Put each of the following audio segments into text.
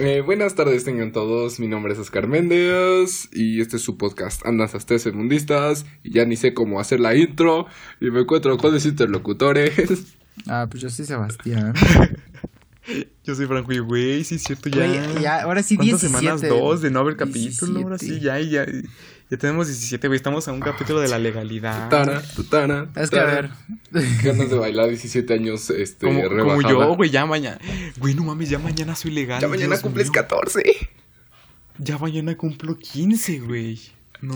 Eh, buenas tardes tengan todos, mi nombre es Oscar Méndez y este es su podcast Andas Tres Mundistas y ya ni sé cómo hacer la intro y me encuentro con mis interlocutores. Ah, pues yo soy Sebastián. Yo soy Franco y güey, sí es cierto, ya. Güey, ya, ahora sí ¿Cuántas 17. semanas? Dos de no haber capítulo, ahora 17. sí, ya, ya. Ya tenemos 17, güey, estamos a un capítulo de la legalidad. Tutara, tutara, Es que a ver. Ganas de bailar 17 años, este, Como, yo, güey, ya mañana. Güey, no mames, ya mañana soy legal. Ya mañana Dios cumples mío. 14. Ya mañana cumplo 15, güey. No,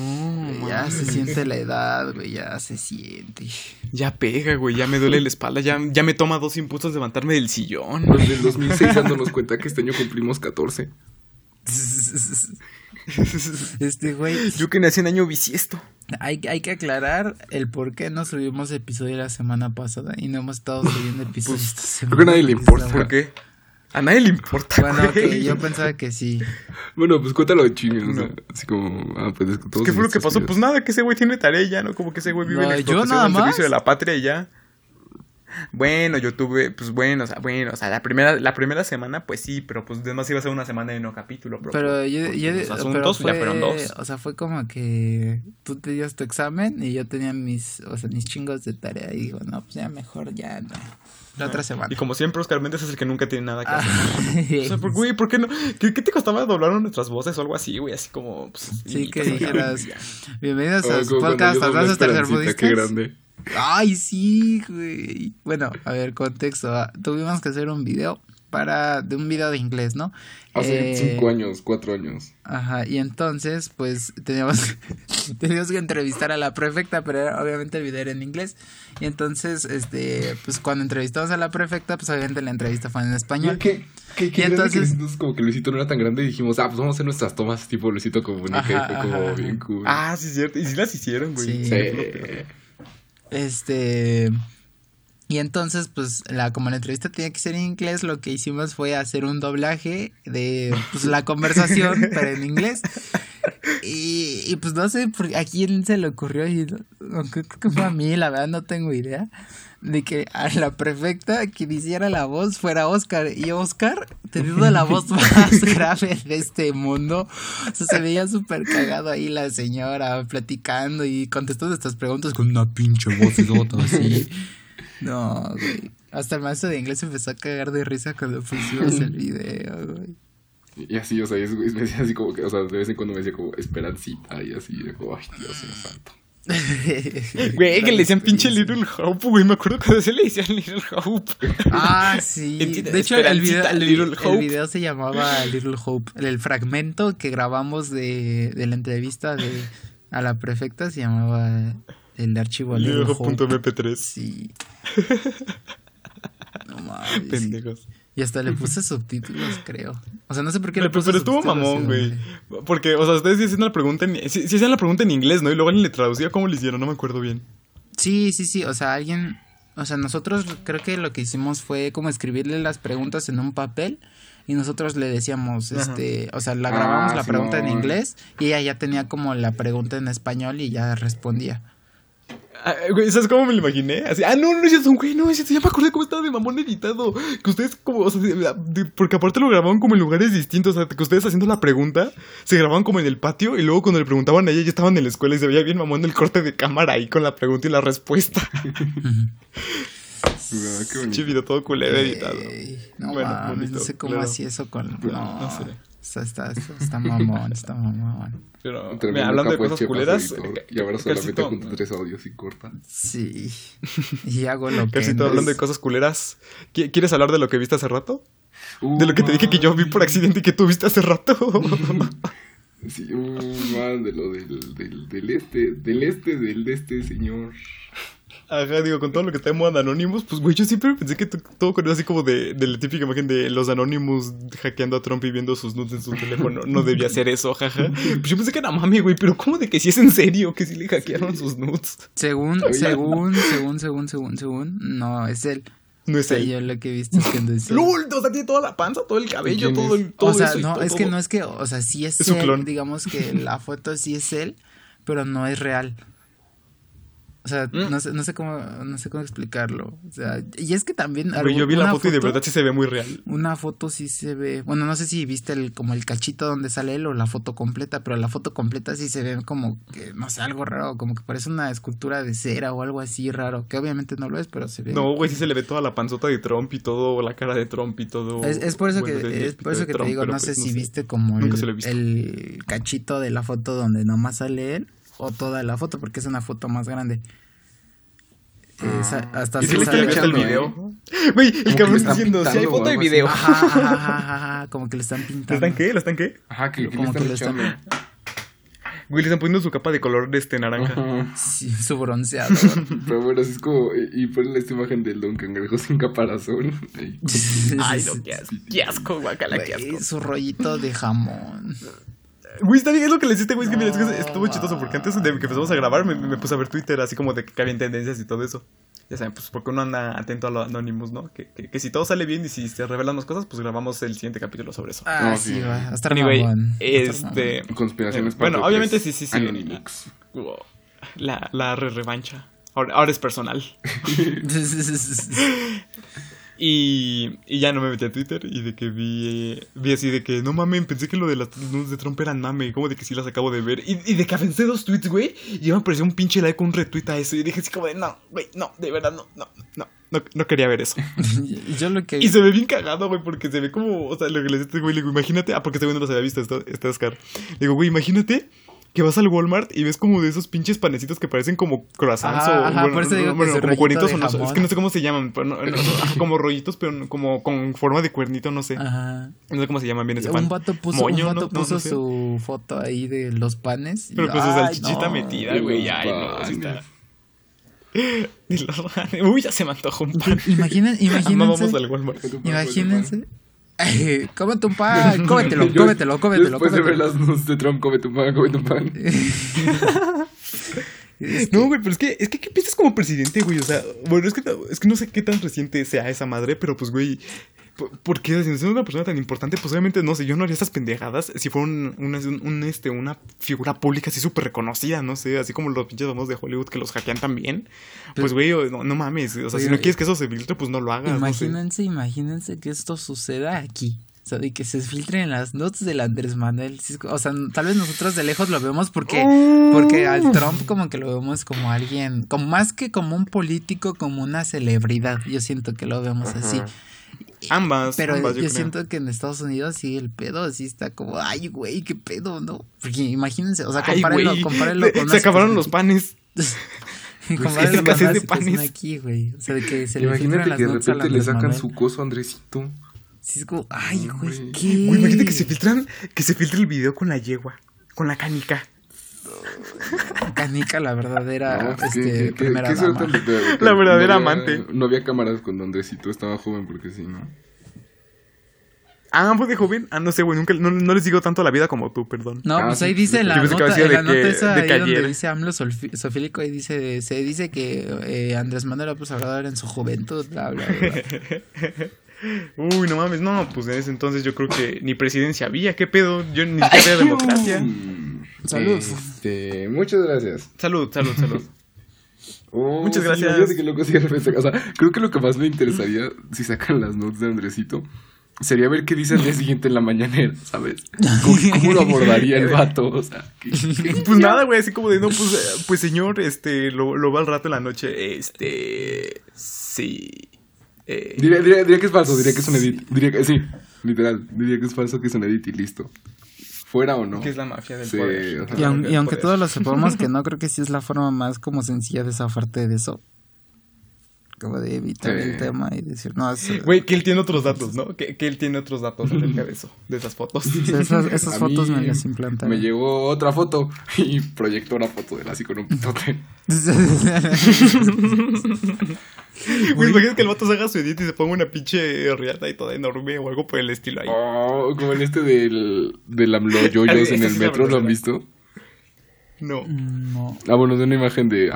Ya mames. se siente la edad, güey, ya se siente. Ya pega, güey, ya me duele la espalda, ya, ya me toma dos impulsos levantarme del sillón. Los del 2006 dándonos cuenta que este año cumplimos 14. Este, güey, Yo que nací en año bisiesto. hay, hay que aclarar el por qué no subimos episodio la semana pasada y no hemos estado subiendo episodios esta semana. creo que a nadie le importa. ¿Por qué? A nadie le importa, Bueno, ok, güey. yo pensaba que sí. Bueno, pues cuéntalo de o sea, No. así como, ah, pues es que todos ¿Qué fue lo que pasó? videos. Pues nada, que ese güey tiene tarea ya, ¿no? Como que ese güey vive No, en la yo nada servicio de la patria y ya. Bueno, yo tuve, pues bueno, o sea, bueno, o sea, la primera, la primera semana, pues sí, pero pues además iba a ser una semana de no capítulo, bro. Pero yo, Porque yo los pero asuntos fue, ya fueron dos. o sea, fue como que tú tenías tu examen y yo tenía mis, o sea, mis chingos de tarea y digo, no, pues ya mejor ya, no. La otra semana. Y como siempre, Oscar Méndez es el que nunca tiene nada que hacer. Ah, O sea, por- güey, ¿por qué no? ¿Qué, qué te costaba doblar nuestras voces o algo así, güey? Así como, pues, Sí, y- que dijeras, bienvenidos Ah, a su podcast Abrazos Esperancita, Qué grande. Ay, sí, güey. Bueno, a ver, contexto. ah, Tuvimos que hacer un video para, de un video de inglés, ¿no? Hace Eh, cinco años, cuatro años. Ajá, y entonces, pues, teníamos, teníamos que entrevistar a la prefecta, pero era- obviamente el video era en inglés. Y entonces, este, pues, cuando entrevistamos a la prefecta, pues, obviamente la entrevista fue en español. ¿Qué, qué, qué Y que entonces- como que Luisito no era tan grande y dijimos, ah, pues vamos a hacer nuestras tomas tipo Luisito Comunica y Ajá, fue como ajá, bien cool. Ah, sí, es cierto. Y sí las hicieron, güey. Sí. Sí. Este. Y entonces, pues, la, como la entrevista tenía que ser en inglés, lo que hicimos fue hacer un doblaje de pues, la conversación, pero en inglés. Y, y pues no sé por, a quién se le ocurrió, y creo que fue a mí, la verdad no tengo idea, de que a la prefecta quien hiciera la voz fuera Oscar. Y Oscar, teniendo la voz más grave de este mundo, o sea, se veía súper cagado ahí la señora platicando y contestando estas preguntas con una pinche voz así. No, güey. Hasta el maestro de inglés empezó a cagar de risa cuando pusimos el video, güey. Y así, o sea, me decía así como que, o sea, de vez en cuando me decía como esperancita y así, de como, ay, Dios mío santo. Güey, que le decían pinche Little Hope, güey. Me acuerdo cuando se le decían Little Hope. Ah, sí. De hecho, el video, el, Little el Hope. video se llamaba Little Hope. El, el fragmento que grabamos de, de la entrevista de, a la prefecta se llamaba el archivo Little Hope. Little.mp3. Sí. No mames. Pendejos. Y hasta le puse subtítulos, creo. O sea, no sé por qué Pero, le puse pero estuvo mamón, güey. Porque, o sea, ustedes sí hacían la pregunta en... Sí, sí hacían la pregunta en inglés, ¿no? Y luego alguien le traducía cómo le hicieron, no me acuerdo bien. Sí, sí, sí. O sea, alguien. O sea, nosotros creo que lo que hicimos fue como escribirle las preguntas en un papel. Y nosotros le decíamos, Ajá. este, o sea, la Ah, grabamos la pregunta en inglés y ella ya tenía como la pregunta en español y ya respondía. Ah, güey, ¿sabes cómo me lo imaginé? Así, ah, no, no es cierto, güey, no es ya me acordé cómo estaba de mamón editado. Que ustedes como, o sea, de- porque aparte lo grababan como en lugares distintos, o sea, que ustedes haciendo la pregunta, se grababan como en el patio y luego cuando le preguntaban a ella ya estaban en la escuela y se veía bien mamón el corte de cámara ahí con la pregunta y la respuesta. Qué bonito. Che, video todo culero editado. No Bueno, bonito, no sé cómo claro. hacía eso con. No, no sé. Está, está, está, está mamón, está mamón. Pero, mira, hablando de cosas culeras, Y ahora solamente junto tres audios y corta. Sí. Y hago lo que. Casi todo hablando de cosas culeras. ¿Qui- ¿Quieres hablar de lo que viste hace rato? De lo que te dije que yo vi por accidente y que tú viste hace rato. Sí, uh, man, de lo del, del, del este, del este, del de este señor. Ajá, digo, con todo lo que está de moda de Anonymous, pues güey, yo siempre pensé que todo con así como de, de la típica imagen de los Anonymous hackeando a Trump y viendo sus nudes en su teléfono. No debía ser eso, jaja. Pues yo pensé que era mami, güey, pero ¿cómo de que si es en serio que si le hackearon sus nudes? Según, Oye. según, según, según, según, según. No, es él. No O es sea, él. yo lo que he visto es que no es él. ¡Lul! O sea, tiene toda la panza, todo el cabello, ¿Quién todo el. Todo o sea, eso no, todo- es que no es que, o sea, sí es, él, clon. digamos que la foto sí es él, pero no es real. O sea, Mm. no sé, no sé cómo, no sé cómo explicarlo. O sea, y es que también. Güey, yo vi la foto, y de verdad sí se ve muy real. Una foto sí se ve. Bueno, no sé si viste el, como el cachito donde sale él o la foto completa, pero la foto completa sí se ve como que, no sé, algo raro, como que parece una escultura de cera o algo así raro, que obviamente no lo es, pero se ve. No, güey, sí se le ve toda la panzota de Trump y todo, la cara de Trump y todo. Es, es por eso bueno, que, es por eso que te digo, no pues, sé si viste como el, el cachito de la foto donde nomás sale él o toda la foto, porque es una foto más grande. Esa- hasta ¿Y si le está el echando, video? Güey, el le cabrón están diciendo, si hay foto así. video. Ajá, ajá, ajá, ajá, ajá, como que le están ¿La pintando. están qué? ¿La están qué? Ajá, que, que Como le que están lo están-. Güey, le están poniendo su capa de color de este naranja. Sí, su bronceado. Pero bueno, así es como. Y ponen esta imagen del Don Cangrejo sin caparazón. Ay, no, qué asco, qué asco, guacala, qué asco. su rollito de jamón. Güey, está bien, es lo que le hiciste, güey. Es que mira, es que estuvo chistoso porque antes de que empezamos a grabar me, me puse a ver Twitter, así como de que había tendencias y todo eso. Ya saben, pues porque uno anda atento a lo Anonymous, ¿no? Que, que, que si todo sale bien y si se revelan más cosas, pues grabamos el siguiente capítulo sobre eso. Ah, No, sí, va. A estar Anyway, este. Conspiraciones eh, Bueno, obviamente sí, sí, sí. Anonymous. La, la re revancha. Ahora, ahora es personal. Y, y ya no me metí a Twitter y de que vi, eh, vi así de que no mames, pensé que lo de las nudes de Trump eran mame, como de que sí las acabo de ver. Y, y de que avancé dos tweets, güey, y ya me apareció un pinche like, un retweet a eso. Y dije así como de no, güey, no, de verdad, no, no, no, no, no quería ver eso. Yo lo que Y se ve bien cagado, güey, porque se ve como, o sea, lo que le dice, güey, le digo, imagínate, ah, porque este güey no los había visto, está, está Oscar. Le digo, güey, imagínate que vas al Walmart y ves como de esos pinches panecitos que parecen como croissants Ajá, o, ajá, bueno, por eso digo que bueno, ese como cuernitos o no sé, es que no sé cómo se llaman, pero no- no- como rollitos, pero no- como con forma de cuernito, no sé. Ajá. No sé cómo se llaman bien ese pan. Un vato puso, Moño, un no- vato no- puso no sé. su foto ahí de los panes. y Pero yo, con su salchichita no. metida, güey, ay, no, sí está. Uy, ya se me antojó un pan. Imaginen, imagínense. Amábamos al Walmart. Imagínense. Ay, cómete un pan, cómetelo, Yo- cómetelo, cómetelo. Después de ver las nudes de Trump, cómete un pan, cómete un pan. No, güey, pero es que, es que, ¿qué piensas como presidente, güey? O sea, bueno, es que, es que no sé qué tan reciente sea esa madre, pero pues, güey, ¿por- ¿por qué? Si una persona tan importante, pues obviamente, no sé, yo no haría estas pendejadas si fuera un, este, una figura pública así súper reconocida, no sé, así como los pinches famosos de Hollywood que los hackean también. Pues, güey, no, no mames, o sea, si no quieres que eso se filtre, pues no lo hagas. no sé. Imagínense, imagínense que esto suceda aquí. O sea, de que se filtren las notes del Andrés Manuel. O sea, tal vez nosotros de lejos lo vemos porque, porque al Trump como que lo vemos como alguien, como más que como un político, como una celebridad. Yo siento que lo vemos así. Ambas, Pero ambas, yo, siento que en Estados Unidos sí el pedo sí está como, ay, güey, qué pedo, ¿no? Porque imagínense, o sea, Ay, compárenlo, güey, compárenlo se- con Se acabaron los panes. compárenlo con escasez una de panes. aquí, güey. O sea, de que se Imagínate que de repente le sacan Manuel. su coso a Andresito. Sí, es como, ay, güey, Güey. ¿qué? Güey, imagínate que se filtran, que se filtre el video con la yegua, con la canica. Canica, la verdadera, No, pues, este, ¿qué- qué- primera qué dama. suerte de- de- La verdadera no había- amante. No había cámaras cuando Andresito estaba joven, porque sí, ¿no? Ah, pues de joven. Ah, no sé, güey, nunca, no, no les digo tanto la vida como tú, perdón. No, Ah, pues sí, ahí dice la que nota, decía en de la nota que- esa de ahí donde dice AMLO sofílico y dice, se dice que eh, Andrés Manuel López Obrador en su juventud, bla, bla, bla. Uy, no mames, no, pues en ese entonces yo creo que ni presidencia había, ¿qué pedo? Yo ni siquiera había democracia. Salud. Este, muchas gracias. Salud, salud, salud. Oh, Muchas gracias. imagínate que loco sí, o sea, creo que lo que más me interesaría si sacan las notes de Andresito sería ver qué dice al día siguiente en la mañanera, ¿sabes? ¿Cómo, cómo lo abordaría el vato? O sea, ¿qué- qué- Pues nada, güey, así como de, no, pues, eh, pues señor, este, lo, lo va al rato en la noche, este, sí. Eh, Diría, diría, diría que es falso, diría que es un edit. Diría que sí, literal. Diría que es falso, que es un edit y listo. Fuera o no. ¿Qué es la mafia del Sí, poder? Y, aun- y aunque Poder. todos lo sepamos que no creo que sí es la forma más como sencilla de zafarte de eso. Como de evitar Sí. el tema y decir, no, es, Güey, que él tiene otros datos, ¿no? Que, que él tiene otros datos acerca de eso, de esas fotos. esas, fotos me las implantaron. Me llegó otra foto y proyectó una foto de él así con un pitote. Güey, imagínate que el vato se haga su edit y se ponga una pinche riata y toda enorme o algo por el estilo ahí. Oh, como el este del, del AMLO yoyos en el metro, ¿lo han visto? No. no. Ah, bueno, de una imagen de.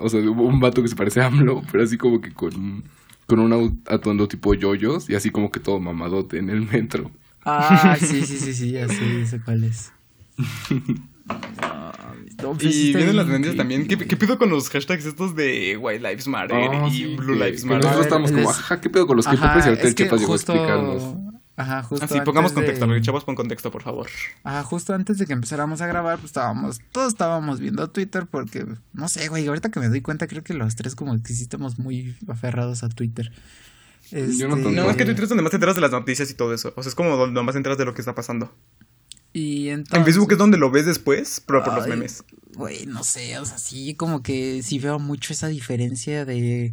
O sea, de un vato que se parece a AMLO, pero así como que con, con un atuendo tipo yoyos y así como que todo mamadote en el metro. Ah, sí, sí, sí, sí, ya sé, ya sé cuál es. No, No, pues y vienen las tendencias también. ¿Qué. ¿Qué pedo con los hashtags estos de White Lives Matter Ah, y sí, Blue Lives Matter? Nosotros estamos como, ajá, ¿qué pedo con los K-popers? Y ahorita el Chepas llegó a explicarnos. Ajá, justo. Así, pongamos contexto, de- chavos, pon contexto, por favor. Ajá, justo antes de que empezáramos a grabar, pues estábamos, todos estábamos viendo Twitter porque, no sé, güey, ahorita que me doy cuenta, creo que los tres como que sí estamos muy aferrados a Twitter. Yo no Este, tanto. No, es que Twitter es donde más te enteras de las noticias y todo eso. O sea, es como donde más te enteras de lo que está pasando. Y entonces, En Facebook es donde lo ves después, pero por los memes. Güey, no sé, o sea, sí, como que sí veo mucho esa diferencia de,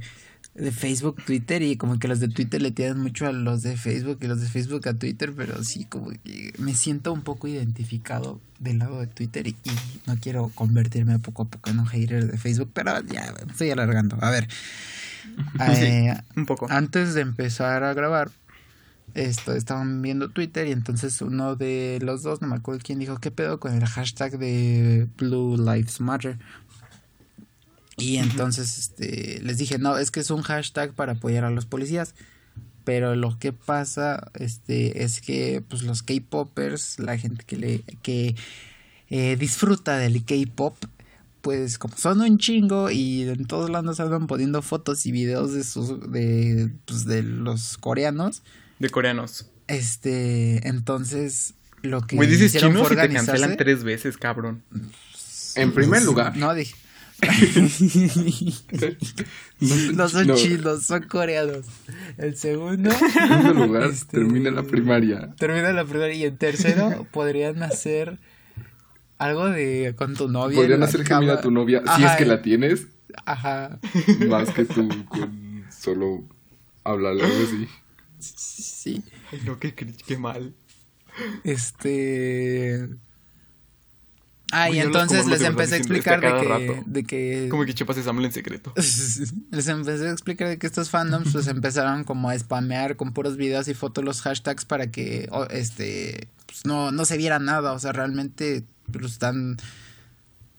de Facebook, Twitter, y como que los de Twitter le tiran mucho a los de Facebook y los de Facebook a Twitter, pero sí, como que me siento un poco identificado del lado de Twitter y, y no quiero convertirme poco a poco en un hater de Facebook, pero ya, me estoy alargando. A ver, eh, Un poco. antes de empezar a grabar, esto, estaban viendo Twitter y entonces uno de los dos, no me acuerdo quién, dijo, ¿qué pedo con el hashtag de Blue Lives Matter? Y entonces este, les dije, no, es que es un hashtag para apoyar a los policías. Pero lo que pasa este, es que pues, los K-Poppers, la gente que, le, que eh, disfruta del K-Pop, pues como son un chingo y en todos lados andan poniendo fotos y videos de sus de, pues, de los coreanos, De coreanos. este, entonces lo que Güey, dices hicieron fue y te cancelan tres veces, cabrón. En primer lugar, No, dije. No, no son no, chinos, son coreanos. El segundo En segundo lugar, Este- termina la primaria. termina la primera y en tercero podrían hacer algo de con tu novia. Podrían hacer que cama. mira a tu novia, si es que la tienes, Ajá. más que tú con solo hablarle algo así. Sí. Ay, no, qué, qué mal. Este. Ah, y entonces les empecé a explicar de que, de que Como que se habla en secreto. les empecé a explicar de que estos fandoms pues empezaron como a spamear con puros videos y fotos los hashtags para que este pues no, no se viera nada, o sea, realmente pues, están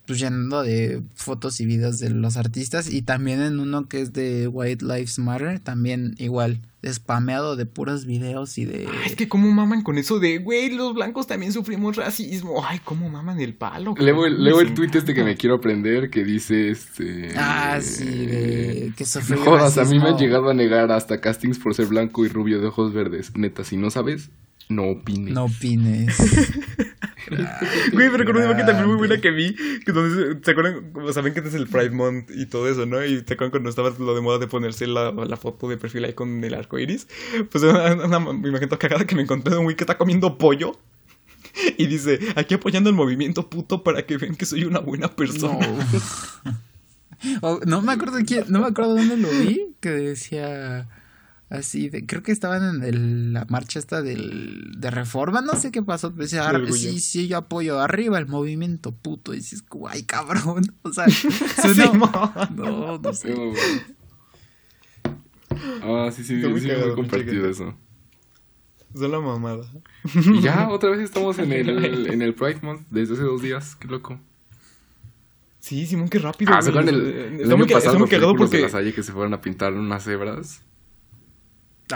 pues llenando de fotos y videos de los artistas y también en uno que es de White Lives Matter, también igual spameado de puros videos y de Ay, es que cómo maman con eso de, güey, los blancos también sufrimos racismo. Ay, cómo maman el palo. Leo, el- leo el tweet este que me quiero aprender que dice este. Ah, sí, de que No sufrió jodas, a mí me han racismo. llegado a negar hasta castings por ser blanco y rubio de ojos verdes. Neta, si no sabes, no opines. No opines. Güey, pero con una imagen también muy buena que vi, que donde se, ¿se acuerdan? Saben que este es el Pride Month y todo eso, ¿no? Y te acuerdan cuando estaba lo de moda de ponerse la, la foto de perfil ahí con el arco iris. Pues una, una imagen toda cagada que me encontré de un güey que está comiendo pollo. Y dice, aquí apoyando el movimiento puto para que vean que soy una buena persona. No. Oh, no me acuerdo quién, no me acuerdo dónde lo vi, que decía así de, creo que estaban en el- la marcha esta del, de reforma, no sé qué pasó, Del "Ar- orgullo. sí, sí, yo apoyo arriba el movimiento puto, y dices, como, ay cabrón, o sea, suena- no, no sé. Ah, sí, sí, muy sí, cagado, muy compartido eso. Son la mamada. Y ya, otra vez estamos en el, en el Pride Month desde hace dos días, qué loco. Sí, Simón, qué rápido. Ah, ¿se güey. acuerdan el, el está año pasado los cagado ridículos de porque... la Salle que se fueron a pintar unas cebras?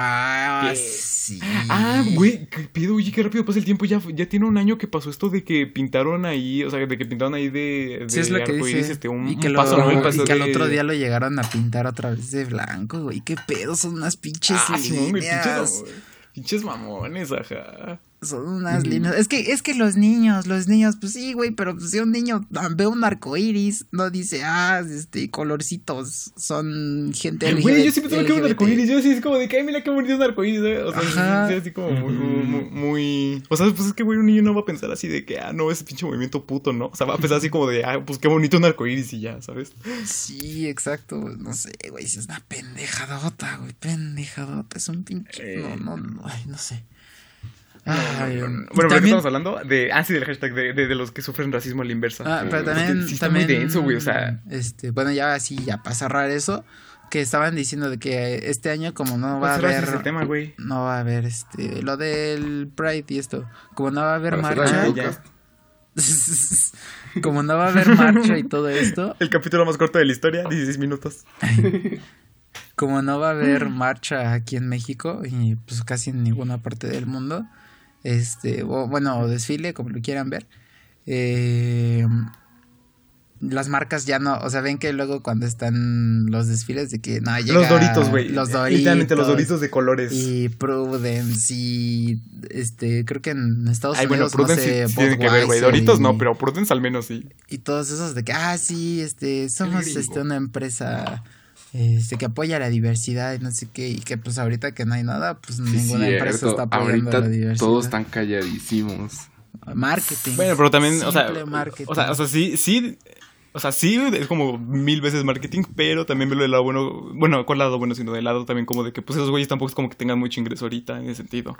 Ah, sí. Ah, güey, qué pedo, oye, qué rápido pasa el tiempo. Ya, ya tiene un año que pasó esto de que pintaron ahí, o sea, de que pintaron ahí de, de Sí, es lo que dice. este, un, y que, lo- paso, ¿no? El y paso que al de- otro día lo llegaron a pintar otra vez de blanco, güey. ¿Qué pedo? Son unas pinches Ah, Simón, güey, pinches, líneas. pinches mamones, ajá. Son unas líneas. Es que, es que los niños, los niños, pues sí, güey, pero pues si un niño ve un arco iris, no dice, ah, este, colorcitos, son gente Güey, yo siempre tuve que ver un LGBT. arcoíris. Yo sí es como de que, ay, mira qué bonito un arcoíris, ¿eh? O sea, Ajá. sí, así como muy, muy, muy- O sea, pues es que, güey, un niño no va a pensar así de que, ah, no, ese pinche movimiento puto, ¿no? O sea, va a pensar así como de, ah, pues qué bonito un arcoíris y ya, ¿sabes? Sí, exacto, no sé, güey, si es una pendejadota, güey, pendejadota, es un pinche, Eh. no, no, no, ay, no sé. Ay, no, no, no. Bueno, ¿pero estamos hablando? De, ah, sí, del hashtag de, de, de los que sufren racismo a la inversa. Ah, pero Es que también, sí está muy también, denso, güey, o sea- este, bueno, ya así, ya para cerrar eso, que estaban diciendo de que este año como no va a Pues haber, es el tema, güey. no va a haber, este, lo del Pride y esto, como no va a haber Para marcha, ya. como no va a haber marcha y todo esto, El capítulo más corto de la historia, 16 minutos. como no va a haber marcha aquí en México y pues casi en ninguna parte del mundo, este, o, bueno, o desfile, como lo quieran ver, eh, las marcas ya no, o sea, ven que luego cuando están los desfiles de que no llega Los doritos, güey. Los doritos. Literalmente los doritos de colores. Y Prudence y este, creo que en Estados Ay, bueno, Unidos no Prudence sé, sí tiene que ver, güey. Doritos y- no, pero Prudence al menos sí. y todos esos de que ah sí, este, somos este una empresa este que apoya la diversidad y no sé qué y que pues ahorita que no hay nada, pues Sí, ninguna empresa está apoyando Ahorita la diversidad. todos están calladísimos. marketing. Bueno, pero también, o sea, Simple marketing. o sea, o sea, sí, sí, o sea, sí es como mil veces marketing, pero también velo del lado bueno, bueno, ¿cuál lado bueno? Sino del lado también como de que, pues esos güeyes tampoco es como que tengan mucho ingreso ahorita en ese sentido.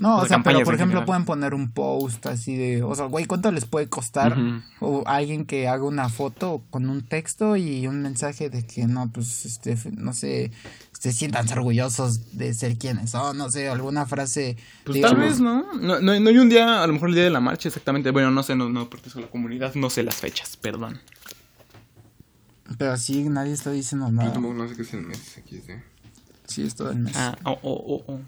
No, O o sea, pero por ejemplo general. pueden poner un post así de, o sea, güey, ¿cuánto les puede costar? O alguien que haga una foto con un texto y un mensaje de que no, pues, este, no sé, se sientan orgullosos de ser quienes son, no sé, alguna frase. Pues digamos, tal vez, ¿no? ¿no? No no hay un día, a lo mejor el día de la marcha exactamente. Bueno, no sé, no, no pertenezco a la comunidad, no sé las fechas, perdón. Pero sí, nadie está diciendo Yo nada. tampoco no sé qué es el mes aquí. ¿sí? Sí, es todo el mes. Ah, oh, oh, oh, oh.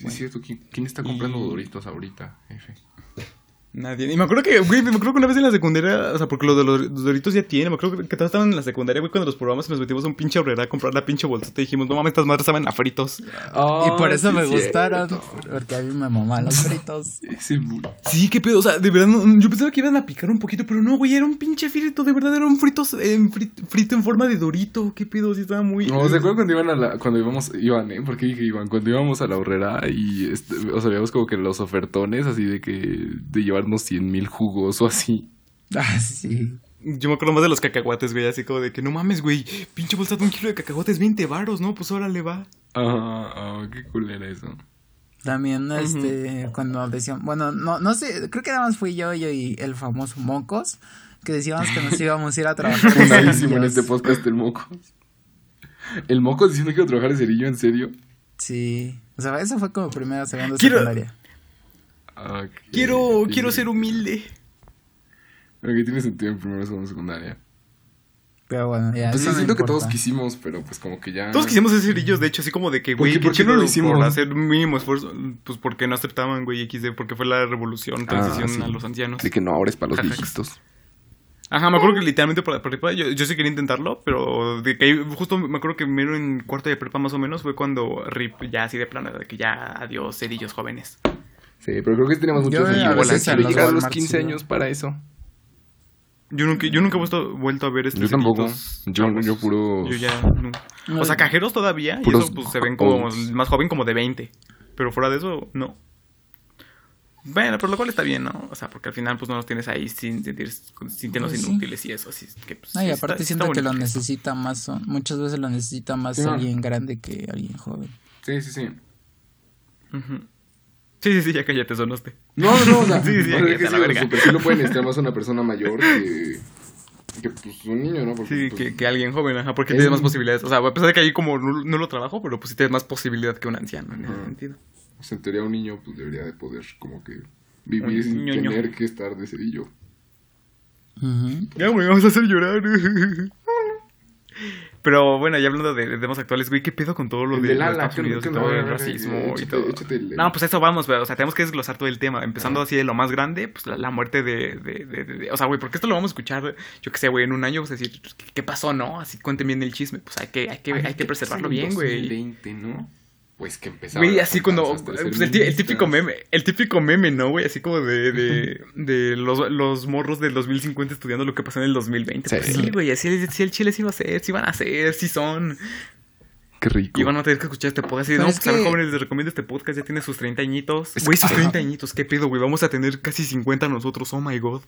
Sí, es cierto. ¿Quién, quién está comprando Y- Doritos ahorita, F? Nadie. Y me acuerdo que, güey, me acuerdo que una vez en la secundaria, o sea, porque lo de los doritos ya tiene, me acuerdo que, todos estaban en la secundaria, güey, cuando los probamos y nos metimos a un pinche horrera a comprar la pinche bolsita y dijimos, no mames, estas madres saben a fritos. y por eso sí, me cierto. gustaron, porque a mí me maman los fritos. Sí, qué pedo, o sea, de verdad, no- yo pensaba que iban a picar un poquito, pero no, güey, era un pinche frito, de verdad, era un fritos, en frit- frito en forma de dorito, qué pedo, sí estaba muy... No, ¿se acuerdan cuando iban a la, cuando íbamos, iban, eh? ¿Por qué dije iban? Cuando íbamos a la horrera y, este, o sea, veíamos como que los ofertones así de que, de llevarnos 100 mil jugos o así. Ah, sí. Yo me acuerdo más de los cacahuates, güey, así como de que no mames, güey, pinche bolsa de un kilo de cacahuates, 20 varos, ¿no? Pues ahora le va. Ah, ah, qué cool era eso. También, este, cuando decían, bueno, no, no sé, creo que nada más fui yo, yo y el famoso Mocos, que decíamos que nos íbamos a ir a trabajar. Fundadísimo en este podcast el moco. El moco diciendo que iba a trabajar de cerillo, ¿en serio? Sí, o sea, eso fue como primero, segundo, Quiero- secundaria. Quiero, Sí. quiero ser humilde. Pero que tiene sentido en primero, segundo, secundaria. Pero bueno, ya. Pues sí, eso no siento que todos quisimos, pero pues como que ya... Todos quisimos ser cerillos, de hecho, así como de que, ¿Por güey, qué- por qué no lo hicimos? Por hacer un mínimo esfuerzo, pues porque no aceptaban, güey, XD, porque fue la revolución, transición Ah, sí. a los ancianos. De que no, ahora es para los Jajax. viejitos. Ajá, me acuerdo que literalmente por la prepa, yo, yo sí quería intentarlo, pero de que justo me acuerdo que primero en cuarto de prepa más o menos fue cuando RIP ya así de plano, de que ya adiós cerillos jóvenes. Sí, pero creo que teníamos Yo muchos a años. veces Quiero llegar a los Walmart 15 sí. años para eso. Yo nunca, yo nunca he vuelto, vuelto a ver estos Yo tampoco. Yo- yo puro- Yo ya no. O sea, cajeros todavía, Puros y eso pues se ven como más joven como de 20. Pero fuera de eso, no. Bueno, por lo cual está bien, ¿no? O sea, porque al final pues no los tienes ahí sin sentir, sintiéndose Pues sí. inútiles y eso, así es que pues, No, y sí, aparte está- siento está que lo necesita más, son- muchas veces lo necesita más Sí, no. alguien grande que alguien joven. Sí, sí, sí. Ujú. Sí, sí, sí, ya cállate, sonaste. No, no, no, o sea, Sí, sí, o sea, que es que a la sí, lo puede necesitar más una persona mayor que, que pues un niño, ¿no? Porque, Sí, pues, que, que alguien joven, ajá, porque Es tienes más posibilidades. O sea, a pesar de que ahí como no, no lo trabajo, pero pues sí tienes más posibilidad que un anciano en ese sentido. pues, en teoría un niño pues debería de poder como que vivir Un sin ñoño. tener que estar de cerillo. Ya me vas a hacer llorar. Pero bueno, ya hablando de, de temas actuales, güey, ¿qué pedo con todo lo El de todo el racismo échate- y todo? échate el- No, pues eso vamos, güey. O sea, tenemos que desglosar todo el tema. Empezando así de lo más grande, pues la, la muerte de, de, de- O sea, güey, porque esto lo vamos a escuchar, yo qué sé, güey, en un año, pues decir, ¿qué, pasó, no? Así cuenten bien el chisme. Pues hay que, hay que, hay que preservarlo bien, güey. 2020, ¿no? Pues que empezaba. Güey, así cuando. pues, el, el típico meme, el típico meme, ¿no, güey? Así como de, de, de los, los morros del 2050 estudiando lo que pasó en el 2020. Sí. Pues sí, güey, así, así el chile sí iba a ser, sí van a ser, sí son. Qué rico. Y van a tener que escuchar este podcast. Y no, es pues a ver, que- jóvenes, les recomiendo este podcast. Ya tiene sus 30 añitos. Es Güey, sus Ajá. 30 añitos. ¿Qué pedo, güey? Vamos a tener casi 50 nosotros. Oh my god.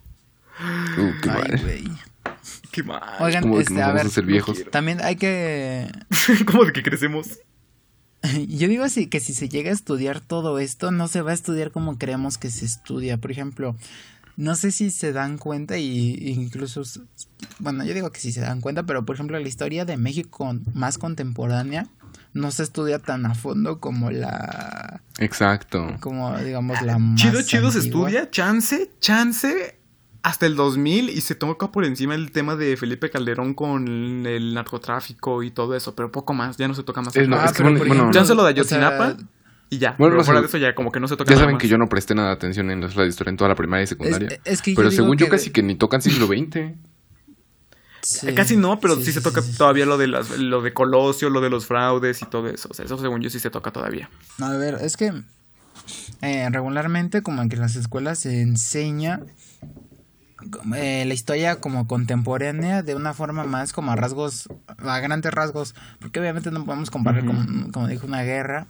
Uh, qué Ay, mal. güey. Qué mal. Oigan, este, a ver, a viejos. también hay que ¿Cómo de que crecemos? Yo digo así que si se llega a estudiar todo esto, no se va a estudiar como creemos que se estudia. Por ejemplo, no sé si se dan cuenta y incluso, bueno, yo digo que sí se dan cuenta, pero por ejemplo la historia de México más contemporánea no se estudia tan a fondo como la, Exacto. como digamos la más Chido, chido se estudia. Chance, chance. Hasta el 2000 y se toca por encima el tema de Felipe Calderón con el narcotráfico y todo eso, pero poco más, ya no se toca más. Es- no, Ah, es que bueno, bueno, ejemplo, Chance lo de o sea, Ayotzinapa y ya. Bueno, pero no sé. fuera de eso ya como que no se toca Ya nada saben más. que yo no presté nada de atención en las de historia en toda la primaria y secundaria. Es- es que Pero según yo que casi de- que ni tocan siglo XX. Sí, Casi no, pero sí, sí, se sí, toca sí, sí. todavía lo de las, lo de Colosio, lo de los fraudes y todo eso. O sea, eso según yo sí se toca todavía. No, a ver, es que eh, regularmente como que en las escuelas se enseña eh, la historia como contemporánea de una forma más como a rasgos, a grandes rasgos, porque obviamente no podemos comparar, como, como dijo, una guerra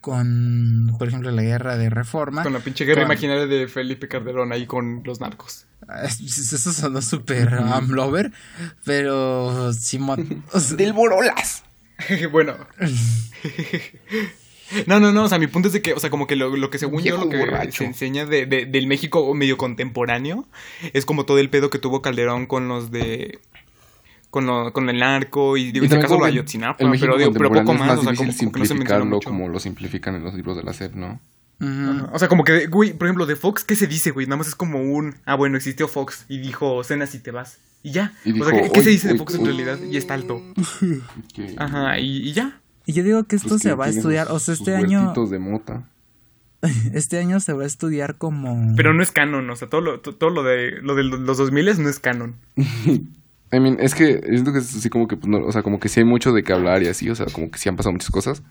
con, por ejemplo, la guerra de reforma. Con la pinche guerra Con- imaginaria de Felipe Calderón ahí con los narcos. Eso sonó súper amlover, pero Simón... Del Borolas. bueno. No, no, no, o sea, mi punto es de que, o sea, como que lo, lo que según yo lo que borracho. se enseña de, de- del México medio contemporáneo es como todo el pedo que tuvo Calderón con los de... Con, lo, con el narco y digo, Y en este caso lo Ayotzinapa, el México pero, digo, pero poco más, o sea, como, como que no se menciona simplificarlo mucho. como lo simplifican en los libros de la SEP, ¿no? ujú. O sea, como que, güey, por ejemplo, de Fox, ¿qué se dice, güey? Nada más es como un, ah, bueno, existió Fox y dijo, cenas y te vas. Y ya. Y o sea, ¿qué, qué se "Uy, dice de uy, Fox en uy". realidad? Y está alto. Ajá, y, y ya. Y yo digo que esto pues se que va a estudiar, sus- o sea, este año, de mota. este año se va a estudiar como... Pero no es canon, o sea, todo lo, to- todo lo de, lo de los 2000 no es canon. I mean, es que siento que es así como que, pues, no, o sea, como que sí hay mucho de qué hablar y así, o sea, como que sí han pasado muchas cosas.